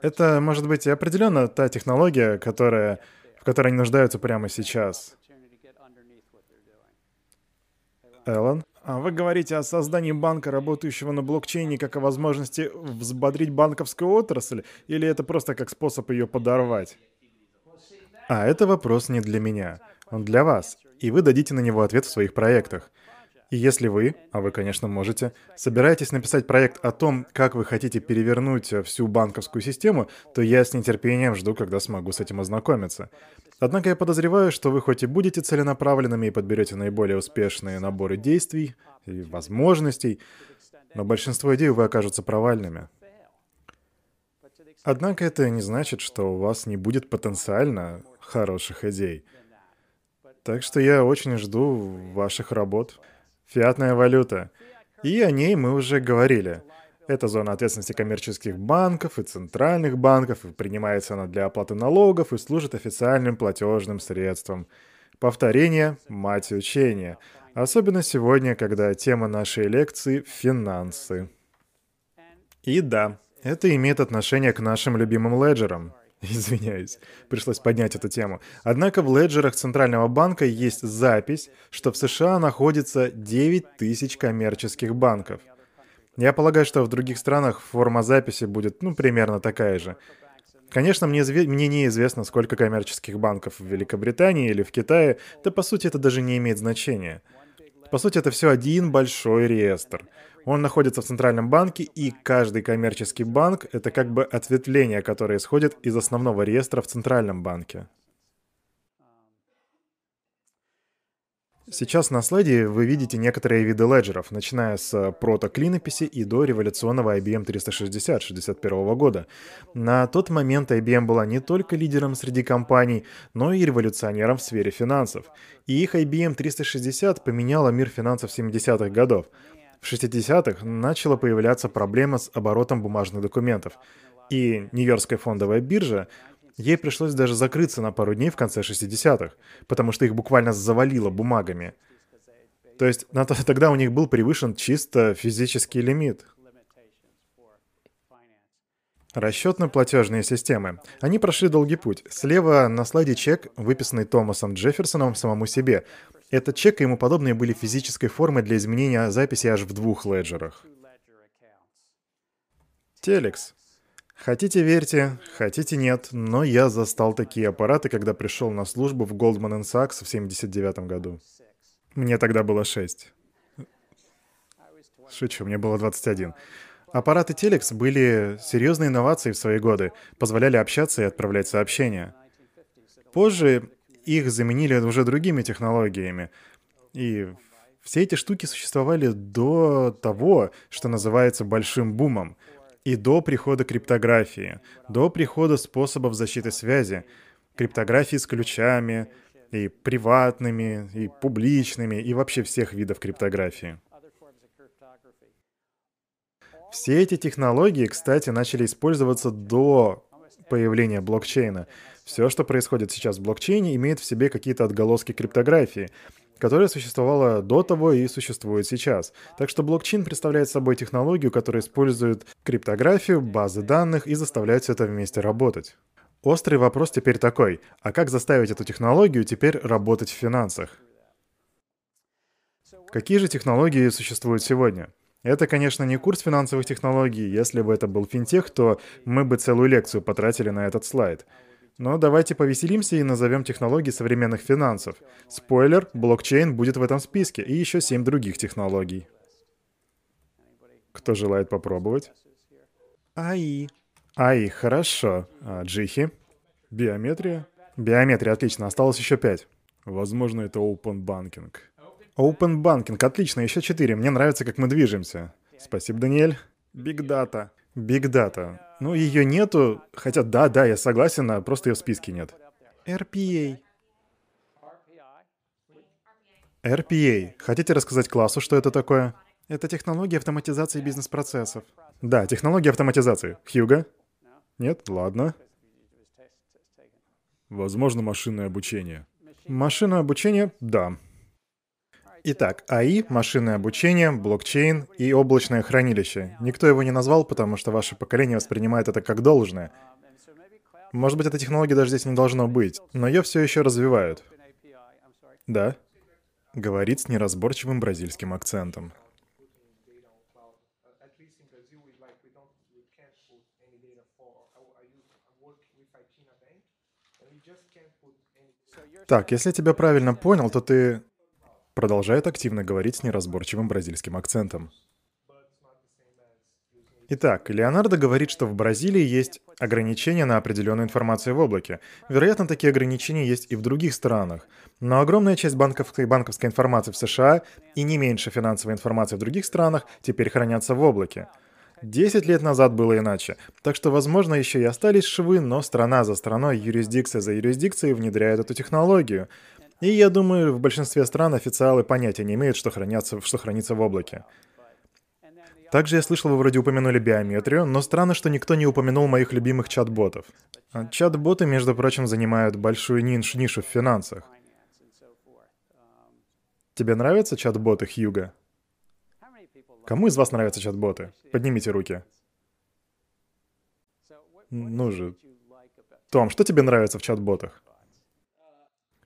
Это может быть определенно та технология, которая в которой они нуждаются прямо сейчас. Эллен? А вы говорите о создании банка, работающего на блокчейне, как о возможности взбодрить банковскую отрасль, или это просто как способ ее подорвать? А это вопрос не для меня, он для вас, и вы дадите на него ответ в своих проектах. И если вы, а вы, конечно, можете, собираетесь написать проект о том, как вы хотите перевернуть всю банковскую систему, то я с нетерпением жду, когда смогу с этим ознакомиться. Однако я подозреваю, что вы хоть и будете целенаправленными и подберете наиболее успешные наборы действий и возможностей, но большинство идей, вы окажутся провальными. Однако это не значит, что у вас не будет потенциально хороших идей. Так что я очень жду ваших работ. Фиатная валюта. И о ней мы уже говорили. Это зона ответственности коммерческих банков и центральных банков, и принимается она для оплаты налогов и служит официальным платежным средством. Повторение – мать учения. Особенно сегодня, когда тема нашей лекции – финансы. И да, это имеет отношение к нашим любимым леджерам. [laughs] Извиняюсь, пришлось поднять эту тему. Однако в леджерах Центрального банка есть запись, что в США находится 9 тысяч коммерческих банков. Я полагаю, что в других странах форма записи будет, ну, примерно такая же. Конечно, мне, мне неизвестно, сколько коммерческих банков в Великобритании или в Китае, да по сути это даже не имеет значения. По сути, это все один большой реестр. Он находится в Центральном банке, и каждый коммерческий банк — это как бы ответвление, которое исходит из основного реестра в Центральном банке. Сейчас на слайде вы видите некоторые виды леджеров, начиная с прото-клинописи и до революционного IBM 360 61 года. На тот момент IBM была не только лидером среди компаний, но и революционером в сфере финансов. И их IBM 360 поменяла мир финансов 70-х годов. В 60-х начала появляться проблема с оборотом бумажных документов. И Нью-Йоркская фондовая биржа Ей пришлось даже закрыться на пару дней в конце 60-х, потому что их буквально завалило бумагами. То есть на то, тогда у них был превышен чисто физический лимит. Расчетно-платежные системы. Они прошли долгий путь. Слева на слайде чек, выписанный Томасом Джефферсоном самому себе. Этот чек и ему подобные были физической формой для изменения записи аж в двух леджерах. Телекс. Хотите верьте, хотите нет, но я застал такие аппараты, когда пришел на службу в Goldman Sachs в 79 году. Мне тогда было 6. Шучу, мне было 21. Аппараты Telex были серьезной инновацией в свои годы, позволяли общаться и отправлять сообщения. Позже их заменили уже другими технологиями. И все эти штуки существовали до того, что называется большим бумом — и до прихода криптографии, до прихода способов защиты связи, криптографии с ключами, и приватными, и публичными, и вообще всех видов криптографии. Все эти технологии, кстати, начали использоваться до появления блокчейна. Все, что происходит сейчас в блокчейне, имеет в себе какие-то отголоски криптографии которая существовала до того и существует сейчас. Так что блокчейн представляет собой технологию, которая использует криптографию, базы данных и заставляет все это вместе работать. Острый вопрос теперь такой, а как заставить эту технологию теперь работать в финансах? Какие же технологии существуют сегодня? Это, конечно, не курс финансовых технологий. Если бы это был финтех, то мы бы целую лекцию потратили на этот слайд. Но давайте повеселимся и назовем технологии современных финансов. Спойлер, блокчейн будет в этом списке и еще семь других технологий. Кто желает попробовать? АИ. АИ, хорошо. А джихи? Биометрия? Биометрия, отлично. Осталось еще пять. Возможно, это Open Banking. Open Banking, отлично, еще четыре. Мне нравится, как мы движемся. Спасибо, Даниэль. Big Data. Big Data. Ну, ее нету, хотя да, да, я согласен, а просто ее в списке нет. RPA. RPA. Хотите рассказать классу, что это такое? Это технология автоматизации бизнес-процессов. Да, технология автоматизации. Хьюга? Нет? Ладно. Возможно, машинное обучение. Машинное обучение? Да. Итак, АИ, машинное обучение, блокчейн и облачное хранилище. Никто его не назвал, потому что ваше поколение воспринимает это как должное. Может быть, этой технологии даже здесь не должно быть, но ее все еще развивают. Да. Говорит с неразборчивым бразильским акцентом. Так, если я тебя правильно понял, то ты продолжает активно говорить с неразборчивым бразильским акцентом. Итак, Леонардо говорит, что в Бразилии есть ограничения на определенную информацию в облаке. Вероятно, такие ограничения есть и в других странах. Но огромная часть банковской, банковской информации в США и не меньше финансовой информации в других странах теперь хранятся в облаке. Десять лет назад было иначе. Так что, возможно, еще и остались швы, но страна за страной, юрисдикция за юрисдикцией внедряет эту технологию. И я думаю, в большинстве стран официалы понятия не имеют, что, хранятся, что хранится в облаке. Также я слышал, вы вроде упомянули биометрию, но странно, что никто не упомянул моих любимых чат-ботов. А чат-боты, между прочим, занимают большую нишу, нишу в финансах. Тебе нравятся чат-боты, Хьюга? Кому из вас нравятся чат-боты? Поднимите руки. Ну же. Том, что тебе нравится в чат-ботах?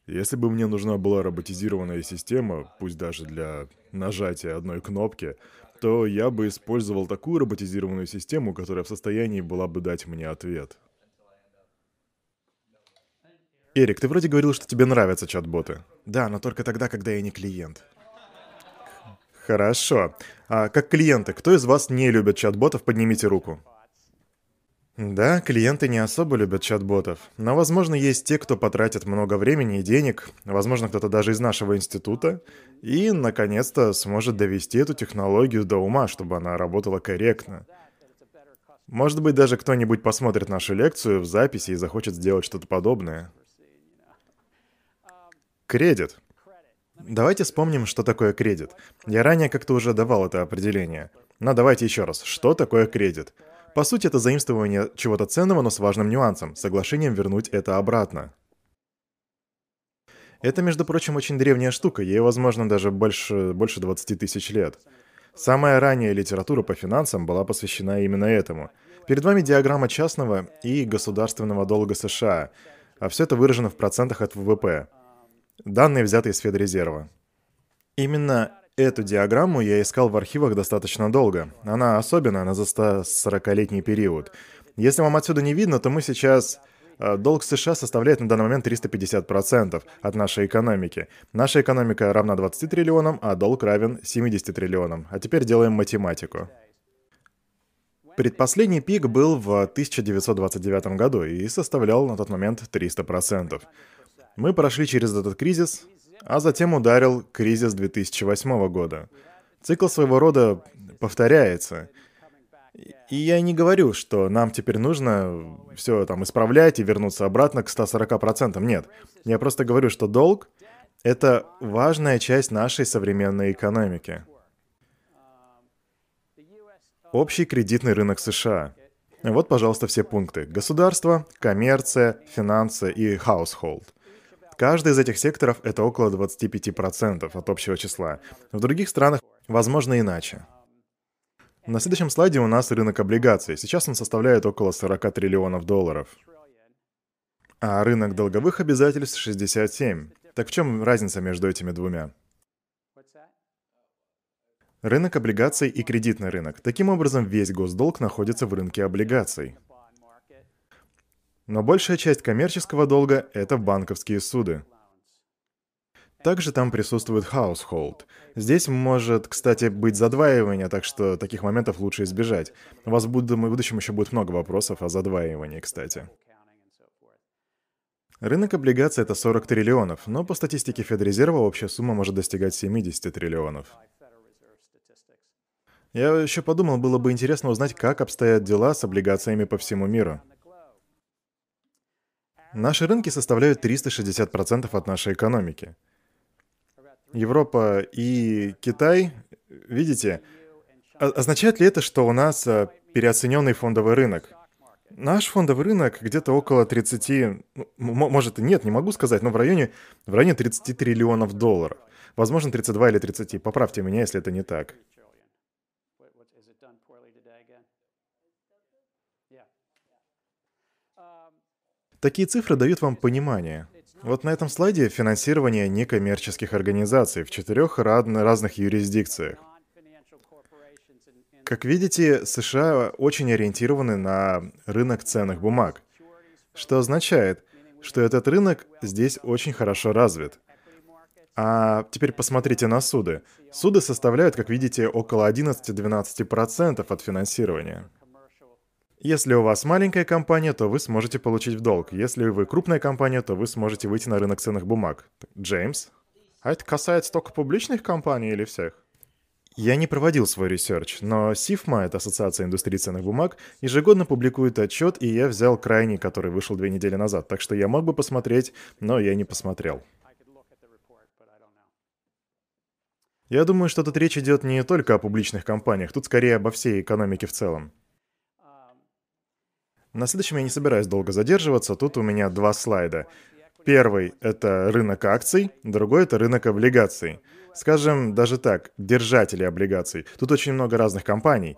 Если бы мне нужна была роботизированная система, пусть даже для нажатия одной кнопки, то я бы использовал такую роботизированную систему, которая в состоянии была бы дать мне ответ. Эрик, ты вроде говорил, что тебе нравятся чат-боты. Да, но только тогда, когда я не клиент. Хорошо. А как клиенты, кто из вас не любит чат-ботов, поднимите руку. Да, клиенты не особо любят чат-ботов, но, возможно, есть те, кто потратит много времени и денег, возможно, кто-то даже из нашего института, и, наконец-то, сможет довести эту технологию до ума, чтобы она работала корректно. Может быть, даже кто-нибудь посмотрит нашу лекцию в записи и захочет сделать что-то подобное. Кредит. Давайте вспомним, что такое кредит. Я ранее как-то уже давал это определение. Но давайте еще раз. Что такое кредит? По сути, это заимствование чего-то ценного, но с важным нюансом, соглашением вернуть это обратно. Это, между прочим, очень древняя штука, ей, возможно, даже больше, больше 20 тысяч лет. Самая ранняя литература по финансам была посвящена именно этому. Перед вами диаграмма частного и государственного долга США, а все это выражено в процентах от ВВП. Данные взяты из Федрезерва. Именно Эту диаграмму я искал в архивах достаточно долго. Она особенная, она за 140-летний период. Если вам отсюда не видно, то мы сейчас... Э, долг США составляет на данный момент 350% от нашей экономики. Наша экономика равна 20 триллионам, а долг равен 70 триллионам. А теперь делаем математику. Предпоследний пик был в 1929 году и составлял на тот момент 300%. Мы прошли через этот кризис, а затем ударил кризис 2008 года. Цикл своего рода повторяется. И я не говорю, что нам теперь нужно все там исправлять и вернуться обратно к 140%. Нет. Я просто говорю, что долг — это важная часть нашей современной экономики. Общий кредитный рынок США. Вот, пожалуйста, все пункты. Государство, коммерция, финансы и household. Каждый из этих секторов — это около 25% от общего числа. В других странах, возможно, иначе. На следующем слайде у нас рынок облигаций. Сейчас он составляет около 40 триллионов долларов. А рынок долговых обязательств 67. Так в чем разница между этими двумя? Рынок облигаций и кредитный рынок. Таким образом, весь госдолг находится в рынке облигаций. Но большая часть коммерческого долга — это банковские суды. Также там присутствует household. Здесь может, кстати, быть задваивание, так что таких моментов лучше избежать. У вас в будущем еще будет много вопросов о задваивании, кстати. Рынок облигаций — это 40 триллионов, но по статистике Федрезерва общая сумма может достигать 70 триллионов. Я еще подумал, было бы интересно узнать, как обстоят дела с облигациями по всему миру. Наши рынки составляют 360% от нашей экономики. Европа и Китай, видите, означает ли это, что у нас э, переоцененный фондовый рынок? Наш фондовый рынок где-то около 30, ну, может нет, не могу сказать, но в районе, в районе 30 триллионов долларов. Возможно, 32 или 30. Поправьте меня, если это не так. Такие цифры дают вам понимание. Вот на этом слайде финансирование некоммерческих организаций в четырех разных юрисдикциях. Как видите, США очень ориентированы на рынок ценных бумаг, что означает, что этот рынок здесь очень хорошо развит. А теперь посмотрите на суды. Суды составляют, как видите, около 11-12% от финансирования. Если у вас маленькая компания, то вы сможете получить в долг. Если вы крупная компания, то вы сможете выйти на рынок ценных бумаг. Джеймс? А это касается только публичных компаний или всех? Я не проводил свой research, но SIFMA, это Ассоциация индустрии ценных бумаг, ежегодно публикует отчет, и я взял крайний, который вышел две недели назад, так что я мог бы посмотреть, но я не посмотрел. Я думаю, что тут речь идет не только о публичных компаниях, тут скорее обо всей экономике в целом. На следующем я не собираюсь долго задерживаться, тут у меня два слайда. Первый — это рынок акций, другой — это рынок облигаций. Скажем даже так, держатели облигаций. Тут очень много разных компаний.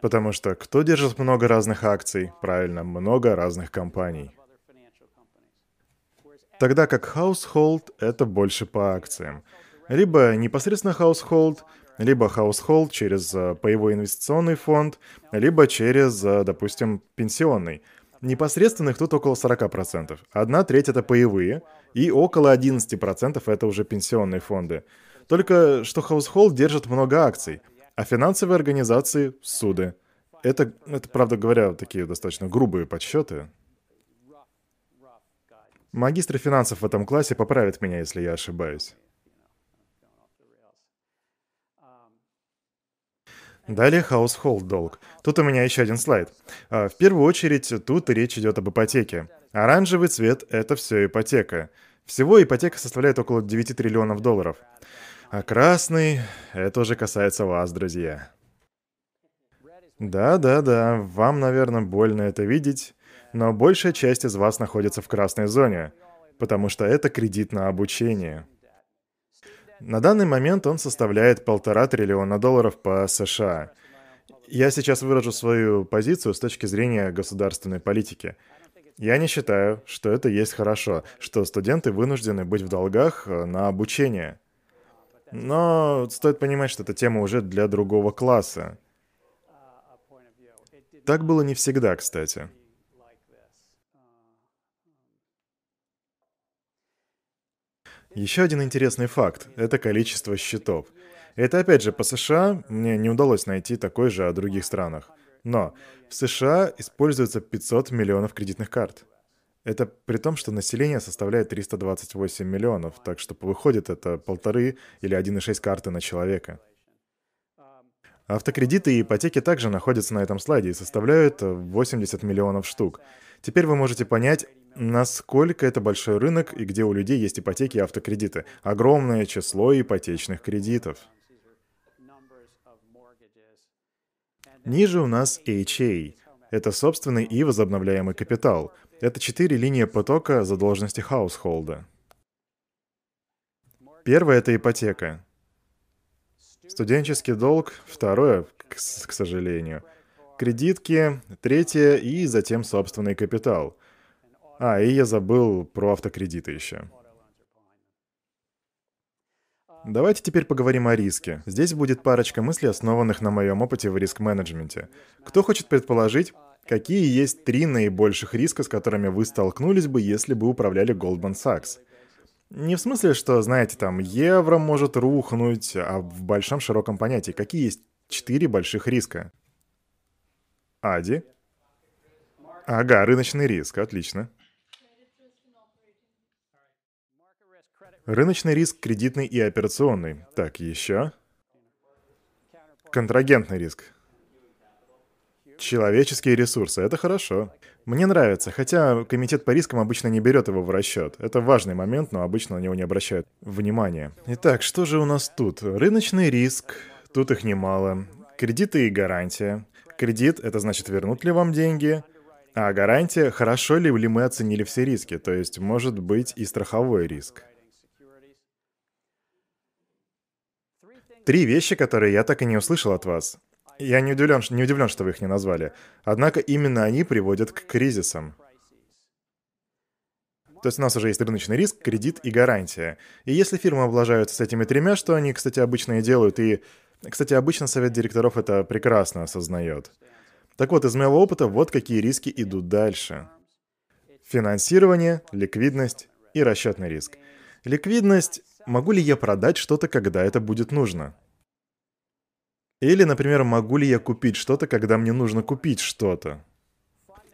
Потому что кто держит много разных акций? Правильно, много разных компаний. Тогда как household — это больше по акциям. Либо непосредственно household, либо household через э, паевой инвестиционный фонд, либо через, э, допустим, пенсионный. Непосредственных тут около 40%. Одна треть — это паевые, и около 11% это уже пенсионные фонды. Только что Household держит много акций, а финансовые организации — суды. Это, это, правда говоря, такие достаточно грубые подсчеты. Магистры финансов в этом классе поправят меня, если я ошибаюсь. Далее household долг. Тут у меня еще один слайд. А, в первую очередь, тут речь идет об ипотеке. Оранжевый цвет — это все ипотека. Всего ипотека составляет около 9 триллионов долларов. А красный — это уже касается вас, друзья. Да-да-да, вам, наверное, больно это видеть, но большая часть из вас находится в красной зоне, потому что это кредит на обучение. На данный момент он составляет полтора триллиона долларов по США. Я сейчас выражу свою позицию с точки зрения государственной политики. Я не считаю, что это есть хорошо, что студенты вынуждены быть в долгах э, на обучение. Но стоит понимать, что эта тема уже для другого класса. Так было не всегда, кстати. Еще один интересный факт — это количество счетов. Это опять же по США, мне не удалось найти такой же о других странах. Но в США используется 500 миллионов кредитных карт. Это при том, что население составляет 328 миллионов, так что выходит это полторы или 1,6 карты на человека. Автокредиты и ипотеки также находятся на этом слайде и составляют 80 миллионов штук. Теперь вы можете понять, насколько это большой рынок и где у людей есть ипотеки и автокредиты. Огромное число ипотечных кредитов. Ниже у нас HA. Это собственный и возобновляемый капитал. Это четыре линии потока задолженности хаусхолда. Первая — это ипотека. Студенческий долг. Второе, к, к сожалению. Кредитки. Третье и затем собственный капитал. А, и я забыл про автокредиты еще. Давайте теперь поговорим о риске. Здесь будет парочка мыслей, основанных на моем опыте в риск-менеджменте. Кто хочет предположить, какие есть три наибольших риска, с которыми вы столкнулись бы, если бы управляли Goldman Sachs? Не в смысле, что, знаете, там, евро может рухнуть, а в большом широком понятии. Какие есть четыре больших риска? Ади? Ага, рыночный риск, отлично. Рыночный риск кредитный и операционный. Так, еще. Контрагентный риск. Человеческие ресурсы. Это хорошо. Мне нравится, хотя комитет по рискам обычно не берет его в расчет. Это важный момент, но обычно на него не обращают внимания. Итак, что же у нас тут? Рыночный риск. Тут их немало. Кредиты и гарантия. Кредит — это значит, вернут ли вам деньги. А гарантия — хорошо ли, ли мы оценили все риски. То есть может быть и страховой риск. Три вещи, которые я так и не услышал от вас. Я не удивлен, не удивлен, что вы их не назвали. Однако именно они приводят к кризисам. То есть у нас уже есть рыночный риск, кредит и гарантия. И если фирмы облажаются с этими тремя, что они, кстати, обычно и делают, и, кстати, обычно совет директоров это прекрасно осознает. Так вот, из моего опыта вот какие риски идут дальше. Финансирование, ликвидность и расчетный риск. Ликвидность – могу ли я продать что-то, когда это будет нужно? Или, например, могу ли я купить что-то, когда мне нужно купить что-то?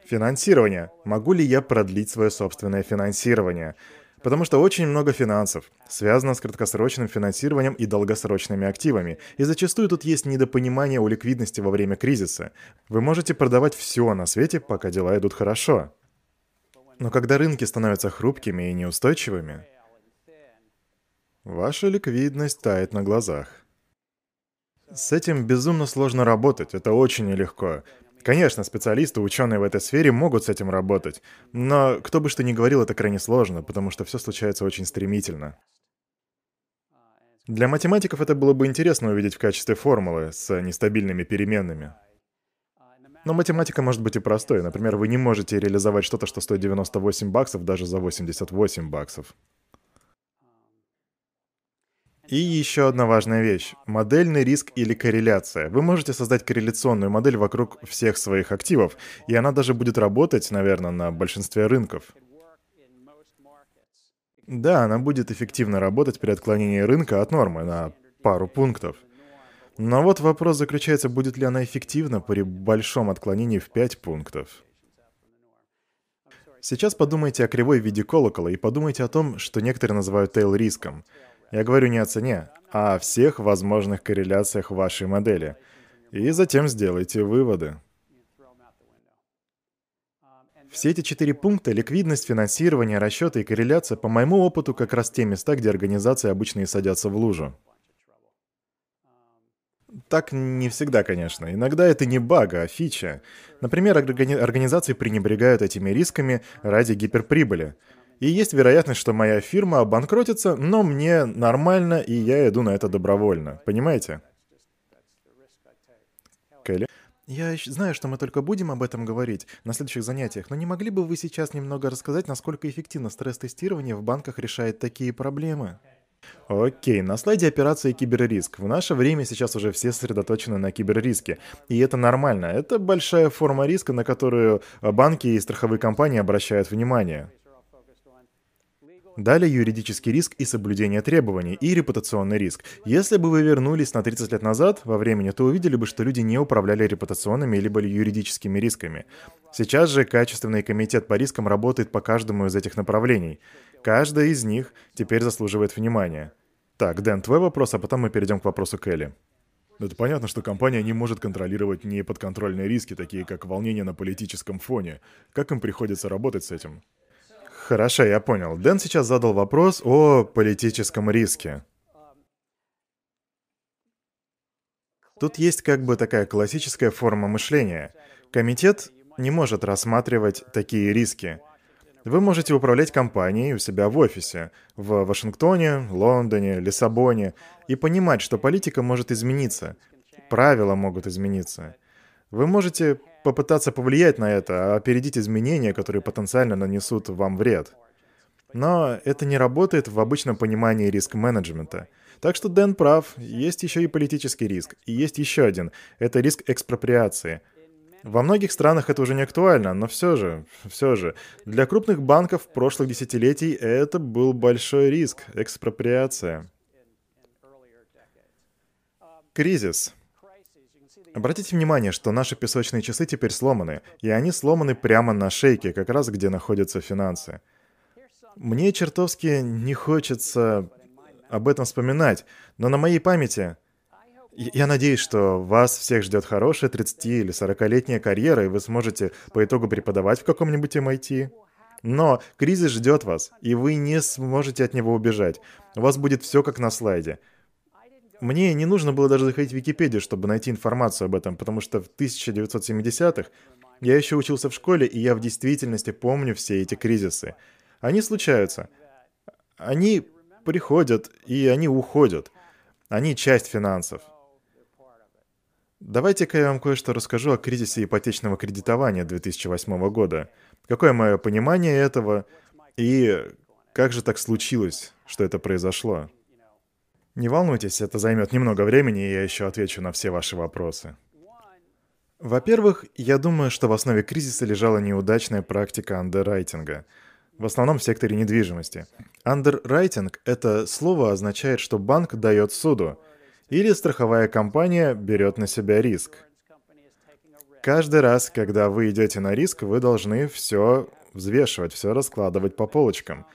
Финансирование. Могу ли я продлить свое собственное финансирование? Потому что очень много финансов связано с краткосрочным финансированием и долгосрочными активами. И зачастую тут есть недопонимание у ликвидности во время кризиса. Вы можете продавать все на свете, пока дела идут хорошо. Но когда рынки становятся хрупкими и неустойчивыми, ваша ликвидность тает на глазах. С этим безумно сложно работать, это очень нелегко. Конечно, специалисты, ученые в этой сфере могут с этим работать, но кто бы что ни говорил, это крайне сложно, потому что все случается очень стремительно. Для математиков это было бы интересно увидеть в качестве формулы с нестабильными переменными. Но математика может быть и простой. Например, вы не можете реализовать что-то, что стоит 98 баксов даже за 88 баксов. И еще одна важная вещь. Модельный риск или корреляция. Вы можете создать корреляционную модель вокруг всех своих активов, и она даже будет работать, наверное, на большинстве рынков. Да, она будет эффективно работать при отклонении рынка от нормы на пару пунктов. Но вот вопрос заключается, будет ли она эффективна при большом отклонении в 5 пунктов. Сейчас подумайте о кривой в виде колокола и подумайте о том, что некоторые называют тейл-риском — я говорю не о цене, а о всех возможных корреляциях вашей модели. И затем сделайте выводы. Все эти четыре пункта — ликвидность, финансирование, расчеты и корреляция, по моему опыту, как раз те места, где организации обычно и садятся в лужу. Так не всегда, конечно. Иногда это не баг, а фича. Например, организации пренебрегают этими рисками ради гиперприбыли. И есть вероятность, что моя фирма обанкротится, но мне нормально, и я иду на это добровольно. Понимаете? Келли? Я знаю, что мы только будем об этом говорить на следующих занятиях, но не могли бы вы сейчас немного рассказать, насколько эффективно стресс-тестирование в банках решает такие проблемы? Окей, на слайде операции киберриск. В наше время сейчас уже все сосредоточены на киберриске. И это нормально. Это большая форма риска, на которую банки и страховые компании обращают внимание. Далее юридический риск и соблюдение требований, и репутационный риск. Если бы вы вернулись на 30 лет назад во времени, то увидели бы, что люди не управляли репутационными либо юридическими рисками. Сейчас же качественный комитет по рискам работает по каждому из этих направлений. Каждая из них теперь заслуживает внимания. Так, Дэн, твой вопрос, а потом мы перейдем к вопросу Келли. Это понятно, что компания не может контролировать неподконтрольные риски, такие как волнение на политическом фоне. Как им приходится работать с этим? Хорошо, я понял. Дэн сейчас задал вопрос о политическом риске. Тут есть как бы такая классическая форма мышления. Комитет не может рассматривать такие риски. Вы можете управлять компанией у себя в офисе, в Вашингтоне, Лондоне, Лиссабоне, и понимать, что политика может измениться, правила могут измениться. Вы можете попытаться повлиять на это, а опередить изменения, которые потенциально нанесут вам вред. Но это не работает в обычном понимании риск-менеджмента. Так что Дэн прав, есть еще и политический риск. И есть еще один. Это риск экспроприации. Во многих странах это уже не актуально, но все же, все же, для крупных банков прошлых десятилетий это был большой риск – экспроприация. Кризис. Обратите внимание, что наши песочные часы теперь сломаны, и они сломаны прямо на шейке, как раз где находятся финансы. Мне чертовски не хочется об этом вспоминать, но на моей памяти... Я надеюсь, что вас всех ждет хорошая 30 или 40-летняя карьера, и вы сможете по итогу преподавать в каком-нибудь MIT. Но кризис ждет вас, и вы не сможете от него убежать. У вас будет все как на слайде. Мне не нужно было даже заходить в Википедию, чтобы найти информацию об этом, потому что в 1970-х я еще учился в школе, и я в действительности помню все эти кризисы. Они случаются. Они приходят, и они уходят. Они часть финансов. Давайте-ка я вам кое-что расскажу о кризисе ипотечного кредитования 2008 года. Какое мое понимание этого? И как же так случилось, что это произошло? Не волнуйтесь, это займет немного времени, и я еще отвечу на все ваши вопросы. Во-первых, я думаю, что в основе кризиса лежала неудачная практика андеррайтинга, в основном в секторе недвижимости. Андеррайтинг — это слово означает, что банк дает суду, или страховая компания берет на себя риск. Каждый раз, когда вы идете на риск, вы должны все взвешивать, все раскладывать по полочкам.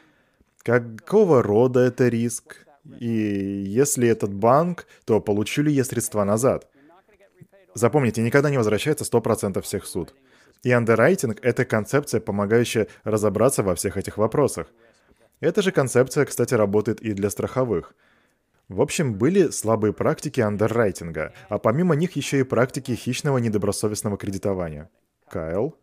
Какого рода это риск? И если этот банк, то получу ли я средства назад? Запомните, никогда не возвращается 100% всех суд. И андеррайтинг — это концепция, помогающая разобраться во всех этих вопросах. Эта же концепция, кстати, работает и для страховых. В общем, были слабые практики андеррайтинга, а помимо них еще и практики хищного недобросовестного кредитования. Кайл?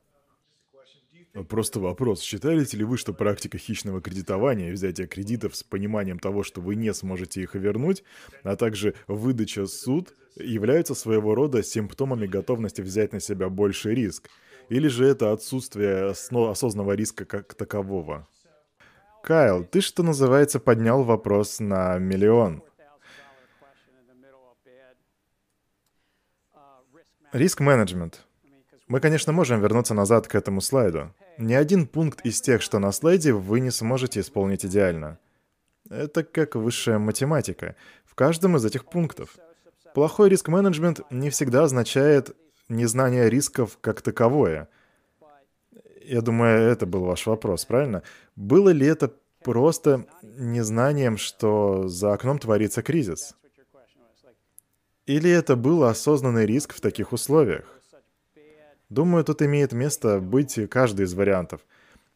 Просто вопрос, считаете ли вы, что практика хищного кредитования взятия кредитов с пониманием того, что вы не сможете их вернуть, а также выдача суд являются своего рода симптомами готовности взять на себя больший риск? Или же это отсутствие осознанного риска как такового? Кайл, ты, что называется, поднял вопрос на миллион. Риск-менеджмент. Мы, конечно, можем вернуться назад к этому слайду. Ни один пункт из тех, что на слайде, вы не сможете исполнить идеально. Это как высшая математика. В каждом из этих пунктов. Плохой риск-менеджмент не всегда означает незнание рисков как таковое. Я думаю, это был ваш вопрос, правильно? Было ли это просто незнанием, что за окном творится кризис? Или это был осознанный риск в таких условиях? Думаю, тут имеет место быть каждый из вариантов.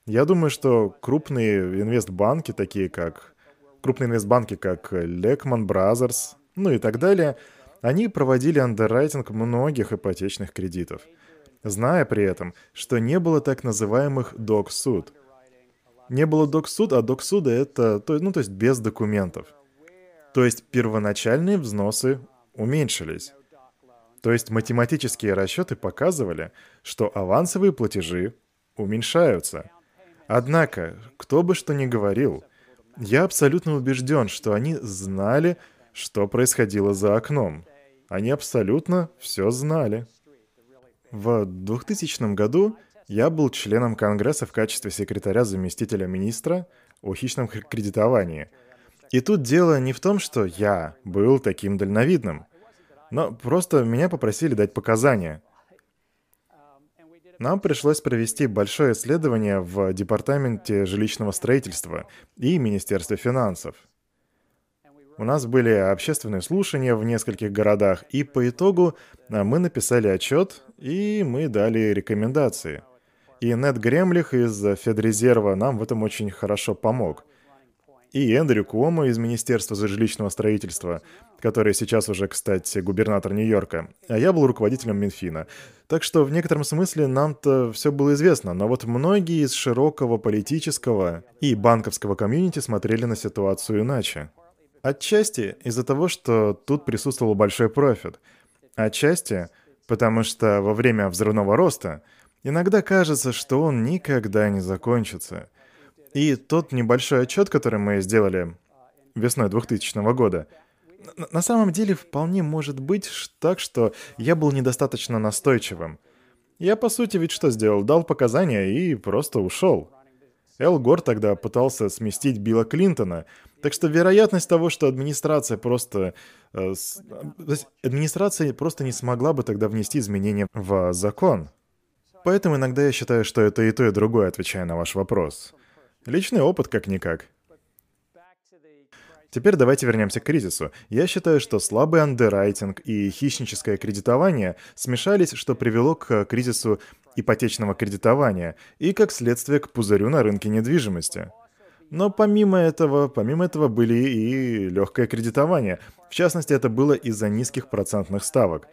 Я думаю, что крупные инвестбанки, такие как крупные инвестбанки, как Lehman Brothers, ну и так далее, они проводили андеррайтинг многих ипотечных кредитов, зная при этом, что не было так называемых док-суд. Не было док-суд, а док-суда это, то, ну то есть без документов. То есть первоначальные взносы уменьшились. То есть математические расчеты показывали, что авансовые платежи уменьшаются. Однако, кто бы что ни говорил, я абсолютно убежден, что они знали, что происходило за окном. Они абсолютно все знали. В 2000 году я был членом Конгресса в качестве секретаря заместителя министра о хищном кредитовании. И тут дело не в том, что я был таким дальновидным – но просто меня попросили дать показания. Нам пришлось провести большое исследование в Департаменте жилищного строительства и Министерстве финансов. У нас были общественные слушания в нескольких городах, и по итогу а, мы написали отчет, и мы дали рекомендации. И Нед Гремлих из Федрезерва нам в этом очень хорошо помог и Эндрю Куомо из Министерства жилищного строительства, который сейчас уже, кстати, губернатор Нью-Йорка, а я был руководителем Минфина. Так что в некотором смысле нам-то все было известно, но вот многие из широкого политического и банковского комьюнити смотрели на ситуацию иначе. Отчасти из-за того, что тут присутствовал большой профит. Отчасти потому что во время взрывного роста иногда кажется, что он никогда не закончится – и тот небольшой отчет, который мы сделали весной 2000 года, на самом деле вполне может быть так, что я был недостаточно настойчивым. Я, по сути, ведь что сделал? Дал показания и просто ушел. Эл Гор тогда пытался сместить Билла Клинтона, так что вероятность того, что администрация просто... Э, с, администрация просто не смогла бы тогда внести изменения в закон. Поэтому иногда я считаю, что это и то, и другое, отвечая на ваш вопрос. Личный опыт как-никак. Теперь давайте вернемся к кризису. Я считаю, что слабый андеррайтинг и хищническое кредитование смешались, что привело к кризису ипотечного кредитования и, как следствие, к пузырю на рынке недвижимости. Но помимо этого, помимо этого были и легкое кредитование. В частности, это было из-за низких процентных ставок.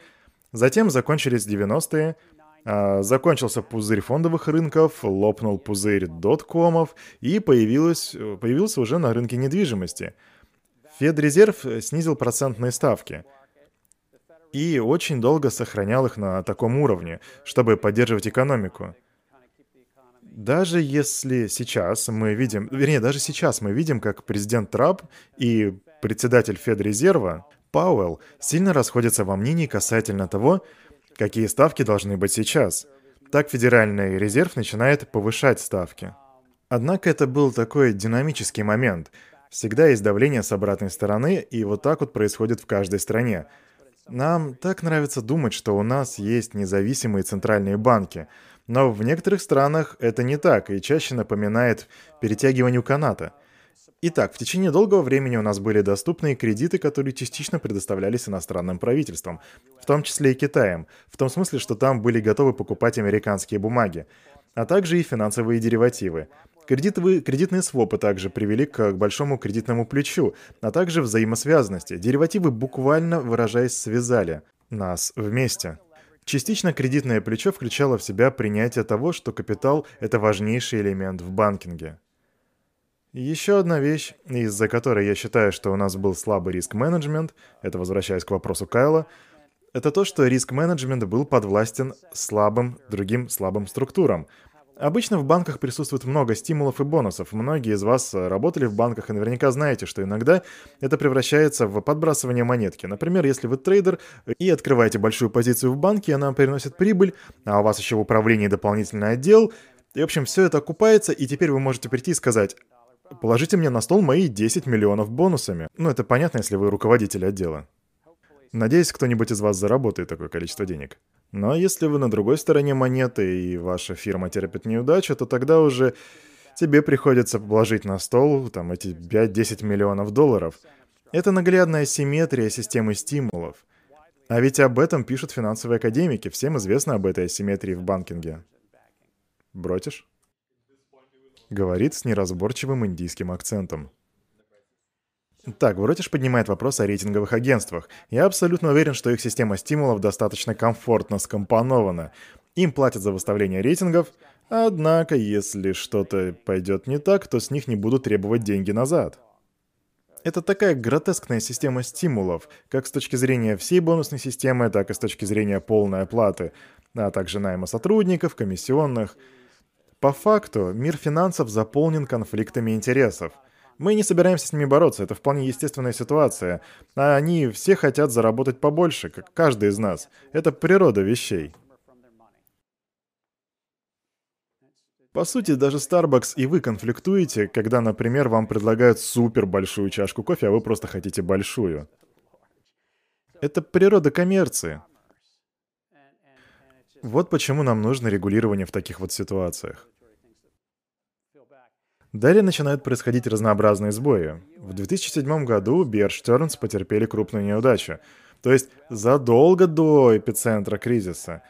Затем закончились 90-е, а, закончился пузырь фондовых рынков, лопнул пузырь доткомов и появилось, появился уже на рынке недвижимости. Федрезерв снизил процентные ставки и очень долго сохранял их на таком уровне, чтобы поддерживать экономику. Даже если сейчас мы видим, вернее, даже сейчас мы видим, как президент Трамп и председатель Федрезерва Пауэлл сильно расходятся во мнении касательно того, какие ставки должны быть сейчас. Так Федеральный резерв начинает повышать ставки. Однако это был такой динамический момент. Всегда есть давление с обратной стороны, и вот так вот происходит в каждой стране. Нам так нравится думать, что у нас есть независимые центральные банки, но в некоторых странах это не так и чаще напоминает перетягиванию каната. Итак, в течение долгого времени у нас были доступные кредиты, которые частично предоставлялись иностранным правительством, в том числе и Китаем, в том смысле, что там были готовы покупать американские бумаги, а также и финансовые деривативы. Кредитовые, кредитные свопы также привели к большому кредитному плечу, а также взаимосвязанности. Деривативы буквально выражаясь связали нас вместе. Частично кредитное плечо включало в себя принятие того, что капитал – это важнейший элемент в банкинге. Еще одна вещь, из-за которой я считаю, что у нас был слабый риск-менеджмент, это возвращаясь к вопросу Кайла, это то, что риск-менеджмент был подвластен слабым, другим слабым структурам – Обычно в банках присутствует много стимулов и бонусов. Многие из вас э, работали в банках и наверняка знаете, что иногда это превращается в подбрасывание монетки. Например, если вы трейдер и открываете большую позицию в банке, она приносит прибыль, а у вас еще в управлении дополнительный отдел, и, в общем, все это окупается, и теперь вы можете прийти и сказать, положите мне на стол мои 10 миллионов бонусами. Ну, это понятно, если вы руководитель отдела. Надеюсь, кто-нибудь из вас заработает такое количество денег. Но если вы на другой стороне монеты и ваша фирма терпит неудачу, то тогда уже тебе приходится положить на стол там эти 5-10 миллионов долларов. Это наглядная симметрия системы стимулов. А ведь об этом пишут финансовые академики. Всем известно об этой асимметрии в банкинге. Бротишь? Говорит с неразборчивым индийским акцентом. Так, Воротиш поднимает вопрос о рейтинговых агентствах. Я абсолютно уверен, что их система стимулов достаточно комфортно скомпонована. Им платят за выставление рейтингов, однако, если что-то пойдет не так, то с них не будут требовать деньги назад. Это такая гротескная система стимулов, как с точки зрения всей бонусной системы, так и с точки зрения полной оплаты, а также найма сотрудников, комиссионных. По факту, мир финансов заполнен конфликтами интересов – мы не собираемся с ними бороться, это вполне естественная ситуация. А они все хотят заработать побольше, как каждый из нас. Это природа вещей. По сути, даже Starbucks и вы конфликтуете, когда, например, вам предлагают супер большую чашку кофе, а вы просто хотите большую. Это природа коммерции. Вот почему нам нужно регулирование в таких вот ситуациях. Далее начинают происходить разнообразные сбои. В 2007 году Stearns потерпели крупную неудачу. То есть задолго до эпицентра кризиса.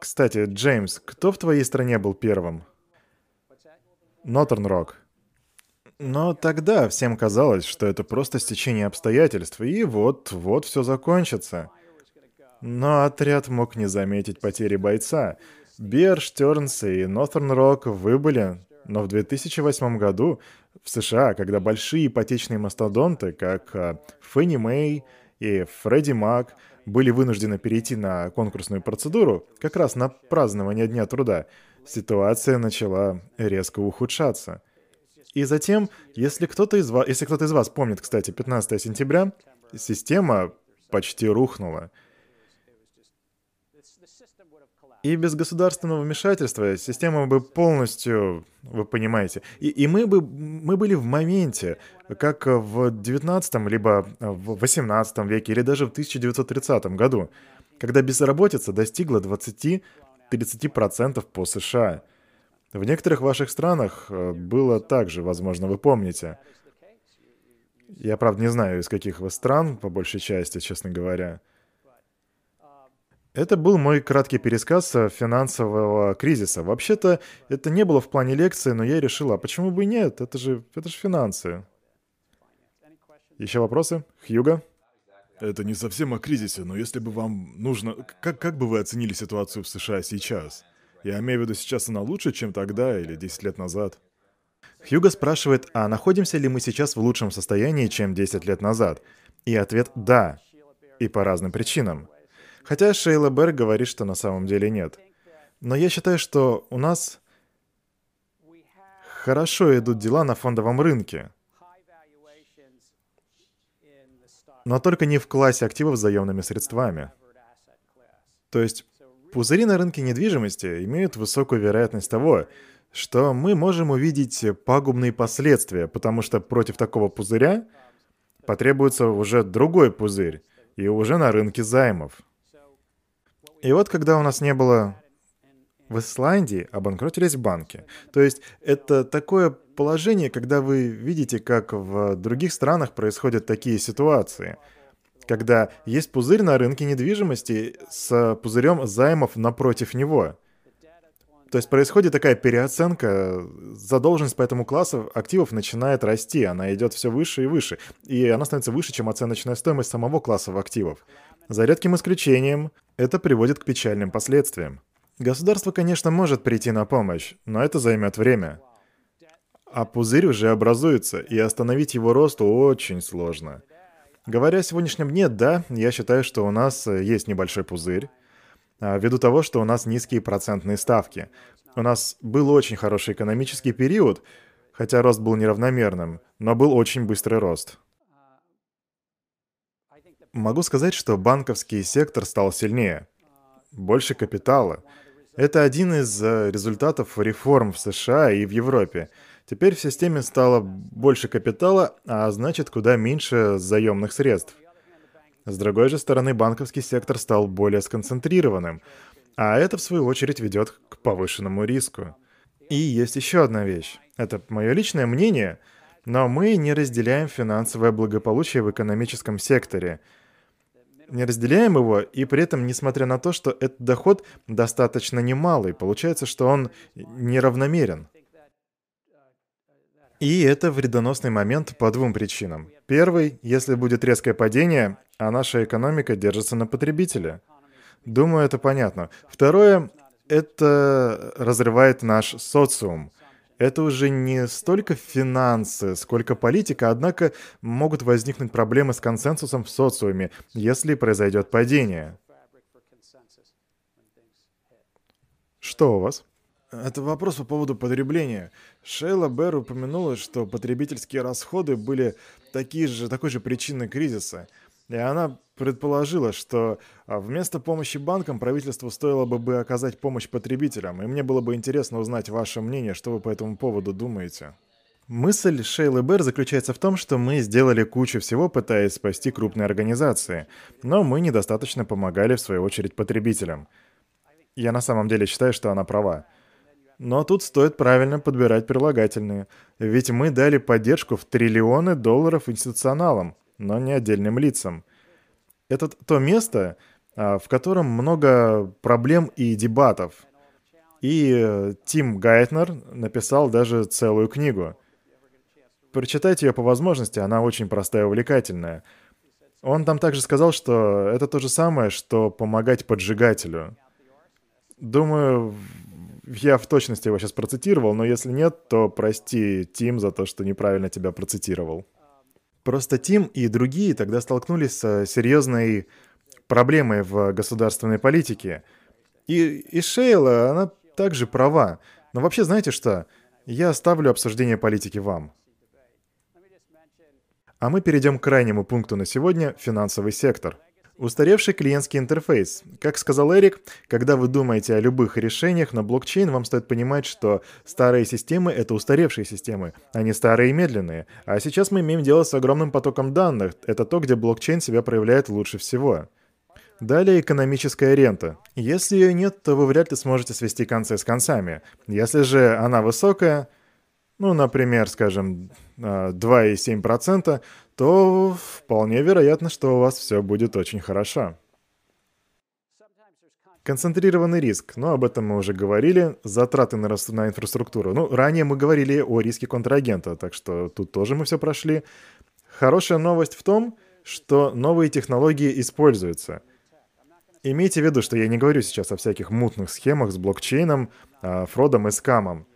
Кстати, Джеймс, кто в твоей стране был первым? Нотерн Рок. Но тогда всем казалось, что это просто стечение обстоятельств, и вот-вот все закончится. Но отряд мог не заметить потери бойца. Бер, Штернс и Нотерн Рок выбыли но в 2008 году в США, когда большие ипотечные мастодонты, как э, Фенни Мэй и Фредди Мак, были вынуждены перейти на конкурсную процедуру, как раз на празднование Дня труда, ситуация начала резко ухудшаться. И затем, если кто-то из если кто-то из вас помнит, кстати, 15 сентября, система почти рухнула. И без государственного вмешательства система бы полностью, вы понимаете, и, и мы бы мы были в моменте, как в 19 либо в 18 веке, или даже в 1930 году, когда безработица достигла 20-30% по США. В некоторых ваших странах э, было так же, возможно, вы помните. Я, правда, не знаю, из каких вы стран, по большей части, честно говоря. Это был мой краткий пересказ финансового кризиса. Вообще-то это не было в плане лекции, но я решила, а почему бы и нет? Это же, это же финансы. Еще вопросы? Хьюга? Это не совсем о кризисе, но если бы вам нужно... Как, как бы вы оценили ситуацию в США сейчас? Я имею в виду, сейчас она лучше, чем тогда или 10 лет назад? Хьюга спрашивает, а находимся ли мы сейчас в лучшем состоянии, чем 10 лет назад? И ответ «да». И по разным причинам. Хотя Шейла Берг говорит, что на самом деле нет. Но я считаю, что у нас хорошо идут дела на фондовом рынке. Но только не в классе активов с заемными средствами. То есть пузыри на рынке недвижимости имеют высокую вероятность того, что мы можем увидеть пагубные последствия, потому что против такого пузыря потребуется уже другой пузырь, и уже на рынке займов. И вот когда у нас не было в Исландии обанкротились банки. То есть это такое положение, когда вы видите, как в других странах происходят такие ситуации. Когда есть пузырь на рынке недвижимости с пузырем займов напротив него. То есть происходит такая переоценка, задолженность по этому классу активов начинает расти, она идет все выше и выше, и она становится выше, чем оценочная стоимость самого класса активов. За редким исключением, это приводит к печальным последствиям. Государство, конечно, может прийти на помощь, но это займет время. А пузырь уже образуется, и остановить его рост очень сложно. Говоря о сегодняшнем дне, да, я считаю, что у нас э, есть небольшой пузырь, а, ввиду того, что у нас низкие процентные ставки. У нас был очень хороший экономический период, хотя рост был неравномерным, но был очень быстрый рост. Могу сказать, что банковский сектор стал сильнее. Больше капитала. Это один из э, результатов реформ в США и в Европе. Теперь в системе стало больше капитала, а значит куда меньше заемных средств. С другой же стороны, банковский сектор стал более сконцентрированным, а это в свою очередь ведет к повышенному риску. И есть еще одна вещь. Это мое личное мнение, но мы не разделяем финансовое благополучие в экономическом секторе – не разделяем его, и при этом, несмотря на то, что этот доход достаточно немалый, получается, что он неравномерен. И это вредоносный момент по двум причинам. Первый, если будет резкое падение, а наша экономика держится на потребителе. Думаю, это понятно. Второе, это разрывает наш социум это уже не столько финансы, сколько политика, однако могут возникнуть проблемы с консенсусом в социуме, если произойдет падение. Что у вас? Это вопрос по поводу потребления. Шейла Берр упомянула, что потребительские расходы были такие же, такой же причиной кризиса – и она предположила, что а, вместо помощи банкам правительству стоило бы, оказать помощь потребителям. И мне было бы интересно узнать ваше мнение, что вы по этому поводу думаете. Мысль Шейлы Бэр заключается в том, что мы сделали кучу всего, пытаясь спасти крупные организации, но мы недостаточно помогали, в свою очередь, потребителям. Я на самом деле считаю, что она права. Но тут стоит правильно подбирать прилагательные, ведь мы дали поддержку в триллионы долларов институционалам, но не отдельным лицам. Это то место, а, в котором много проблем и дебатов. И э, Тим Гайтнер написал даже целую книгу. Прочитайте ее по возможности, она очень простая и увлекательная. Он там также сказал, что это то же самое, что помогать поджигателю. Думаю, я в точности его сейчас процитировал, но если нет, то прости, Тим, за то, что неправильно тебя процитировал. Просто Тим и другие тогда столкнулись с серьезной проблемой в государственной политике. И, и Шейла, она также права. Но вообще, знаете что? Я оставлю обсуждение политики вам. А мы перейдем к крайнему пункту на сегодня – финансовый сектор – Устаревший клиентский интерфейс. Как сказал Эрик, когда вы думаете о любых решениях на блокчейн, вам стоит понимать, что старые системы — это устаревшие системы, а не старые и медленные. А сейчас мы имеем дело с огромным потоком данных. Это то, где блокчейн себя проявляет лучше всего. Далее экономическая рента. Если ее нет, то вы вряд ли сможете свести концы с концами. Если же она высокая, ну, например, скажем, 2,7%, а, то вполне вероятно, что у вас все будет очень хорошо. Концентрированный риск, но об этом мы уже говорили, затраты на, на инфраструктуру. Ну, ранее мы говорили о риске контрагента, так что тут тоже мы все прошли. Хорошая новость в том, что новые технологии используются. Имейте в виду, что я не говорю сейчас о всяких мутных схемах с блокчейном, а, фродом и скамом.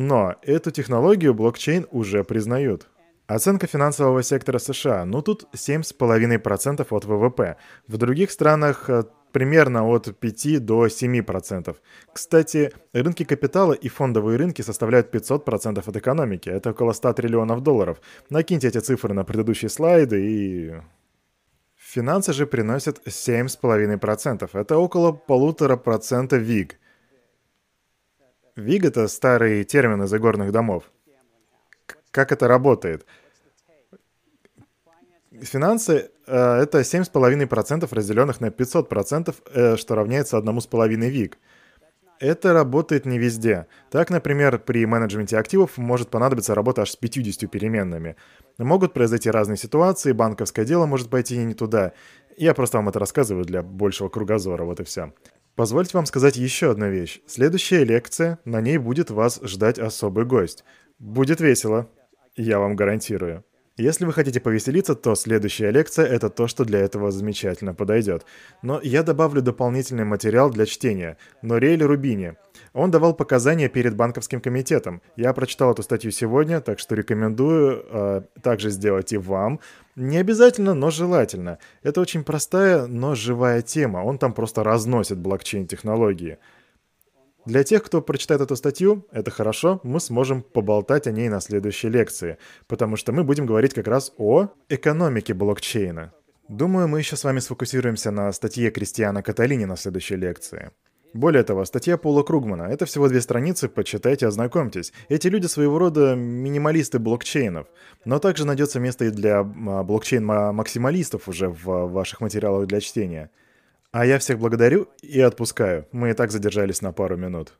Но эту технологию блокчейн уже признают. Оценка финансового сектора США, ну тут 7,5% от ВВП. В других странах примерно от 5 до 7%. Кстати, рынки капитала и фондовые рынки составляют 500% от экономики. Это около 100 триллионов долларов. Накиньте эти цифры на предыдущие слайды и... Финансы же приносят 7,5%. Это около полутора процента ВИГ. ВИГ — это старый термин из игорных домов. Как это работает? Финансы э, — это 7,5% разделенных на 500%, э, что равняется 1,5 ВИГ. Это работает не везде. Так, например, при менеджменте активов может понадобиться работа аж с 50 переменными. Могут произойти разные ситуации, банковское дело может пойти не туда. Я просто вам это рассказываю для большего кругозора, вот и все. Позвольте вам сказать еще одну вещь. Следующая лекция, на ней будет вас ждать особый гость. Будет весело, я вам гарантирую. Если вы хотите повеселиться, то следующая лекция — это то, что для этого замечательно подойдет. Но я добавлю дополнительный материал для чтения. Нориэль Рубини. Он давал показания перед банковским комитетом. Я прочитал эту статью сегодня, так что рекомендую э, также сделать и вам. Не обязательно, но желательно. Это очень простая, но живая тема. Он там просто разносит блокчейн-технологии. Для тех, кто прочитает эту статью, это хорошо, мы сможем поболтать о ней на следующей лекции, потому что мы будем говорить как раз о экономике блокчейна. Думаю, мы еще с вами сфокусируемся на статье Кристиана Каталини на следующей лекции. Более того, статья Пола Кругмана. Это всего две страницы, почитайте, ознакомьтесь. Эти люди своего рода минималисты блокчейнов. Но также найдется место и для а, блокчейн-максималистов уже в ваших материалах для чтения. А я всех благодарю и отпускаю. Мы и так задержались на пару минут.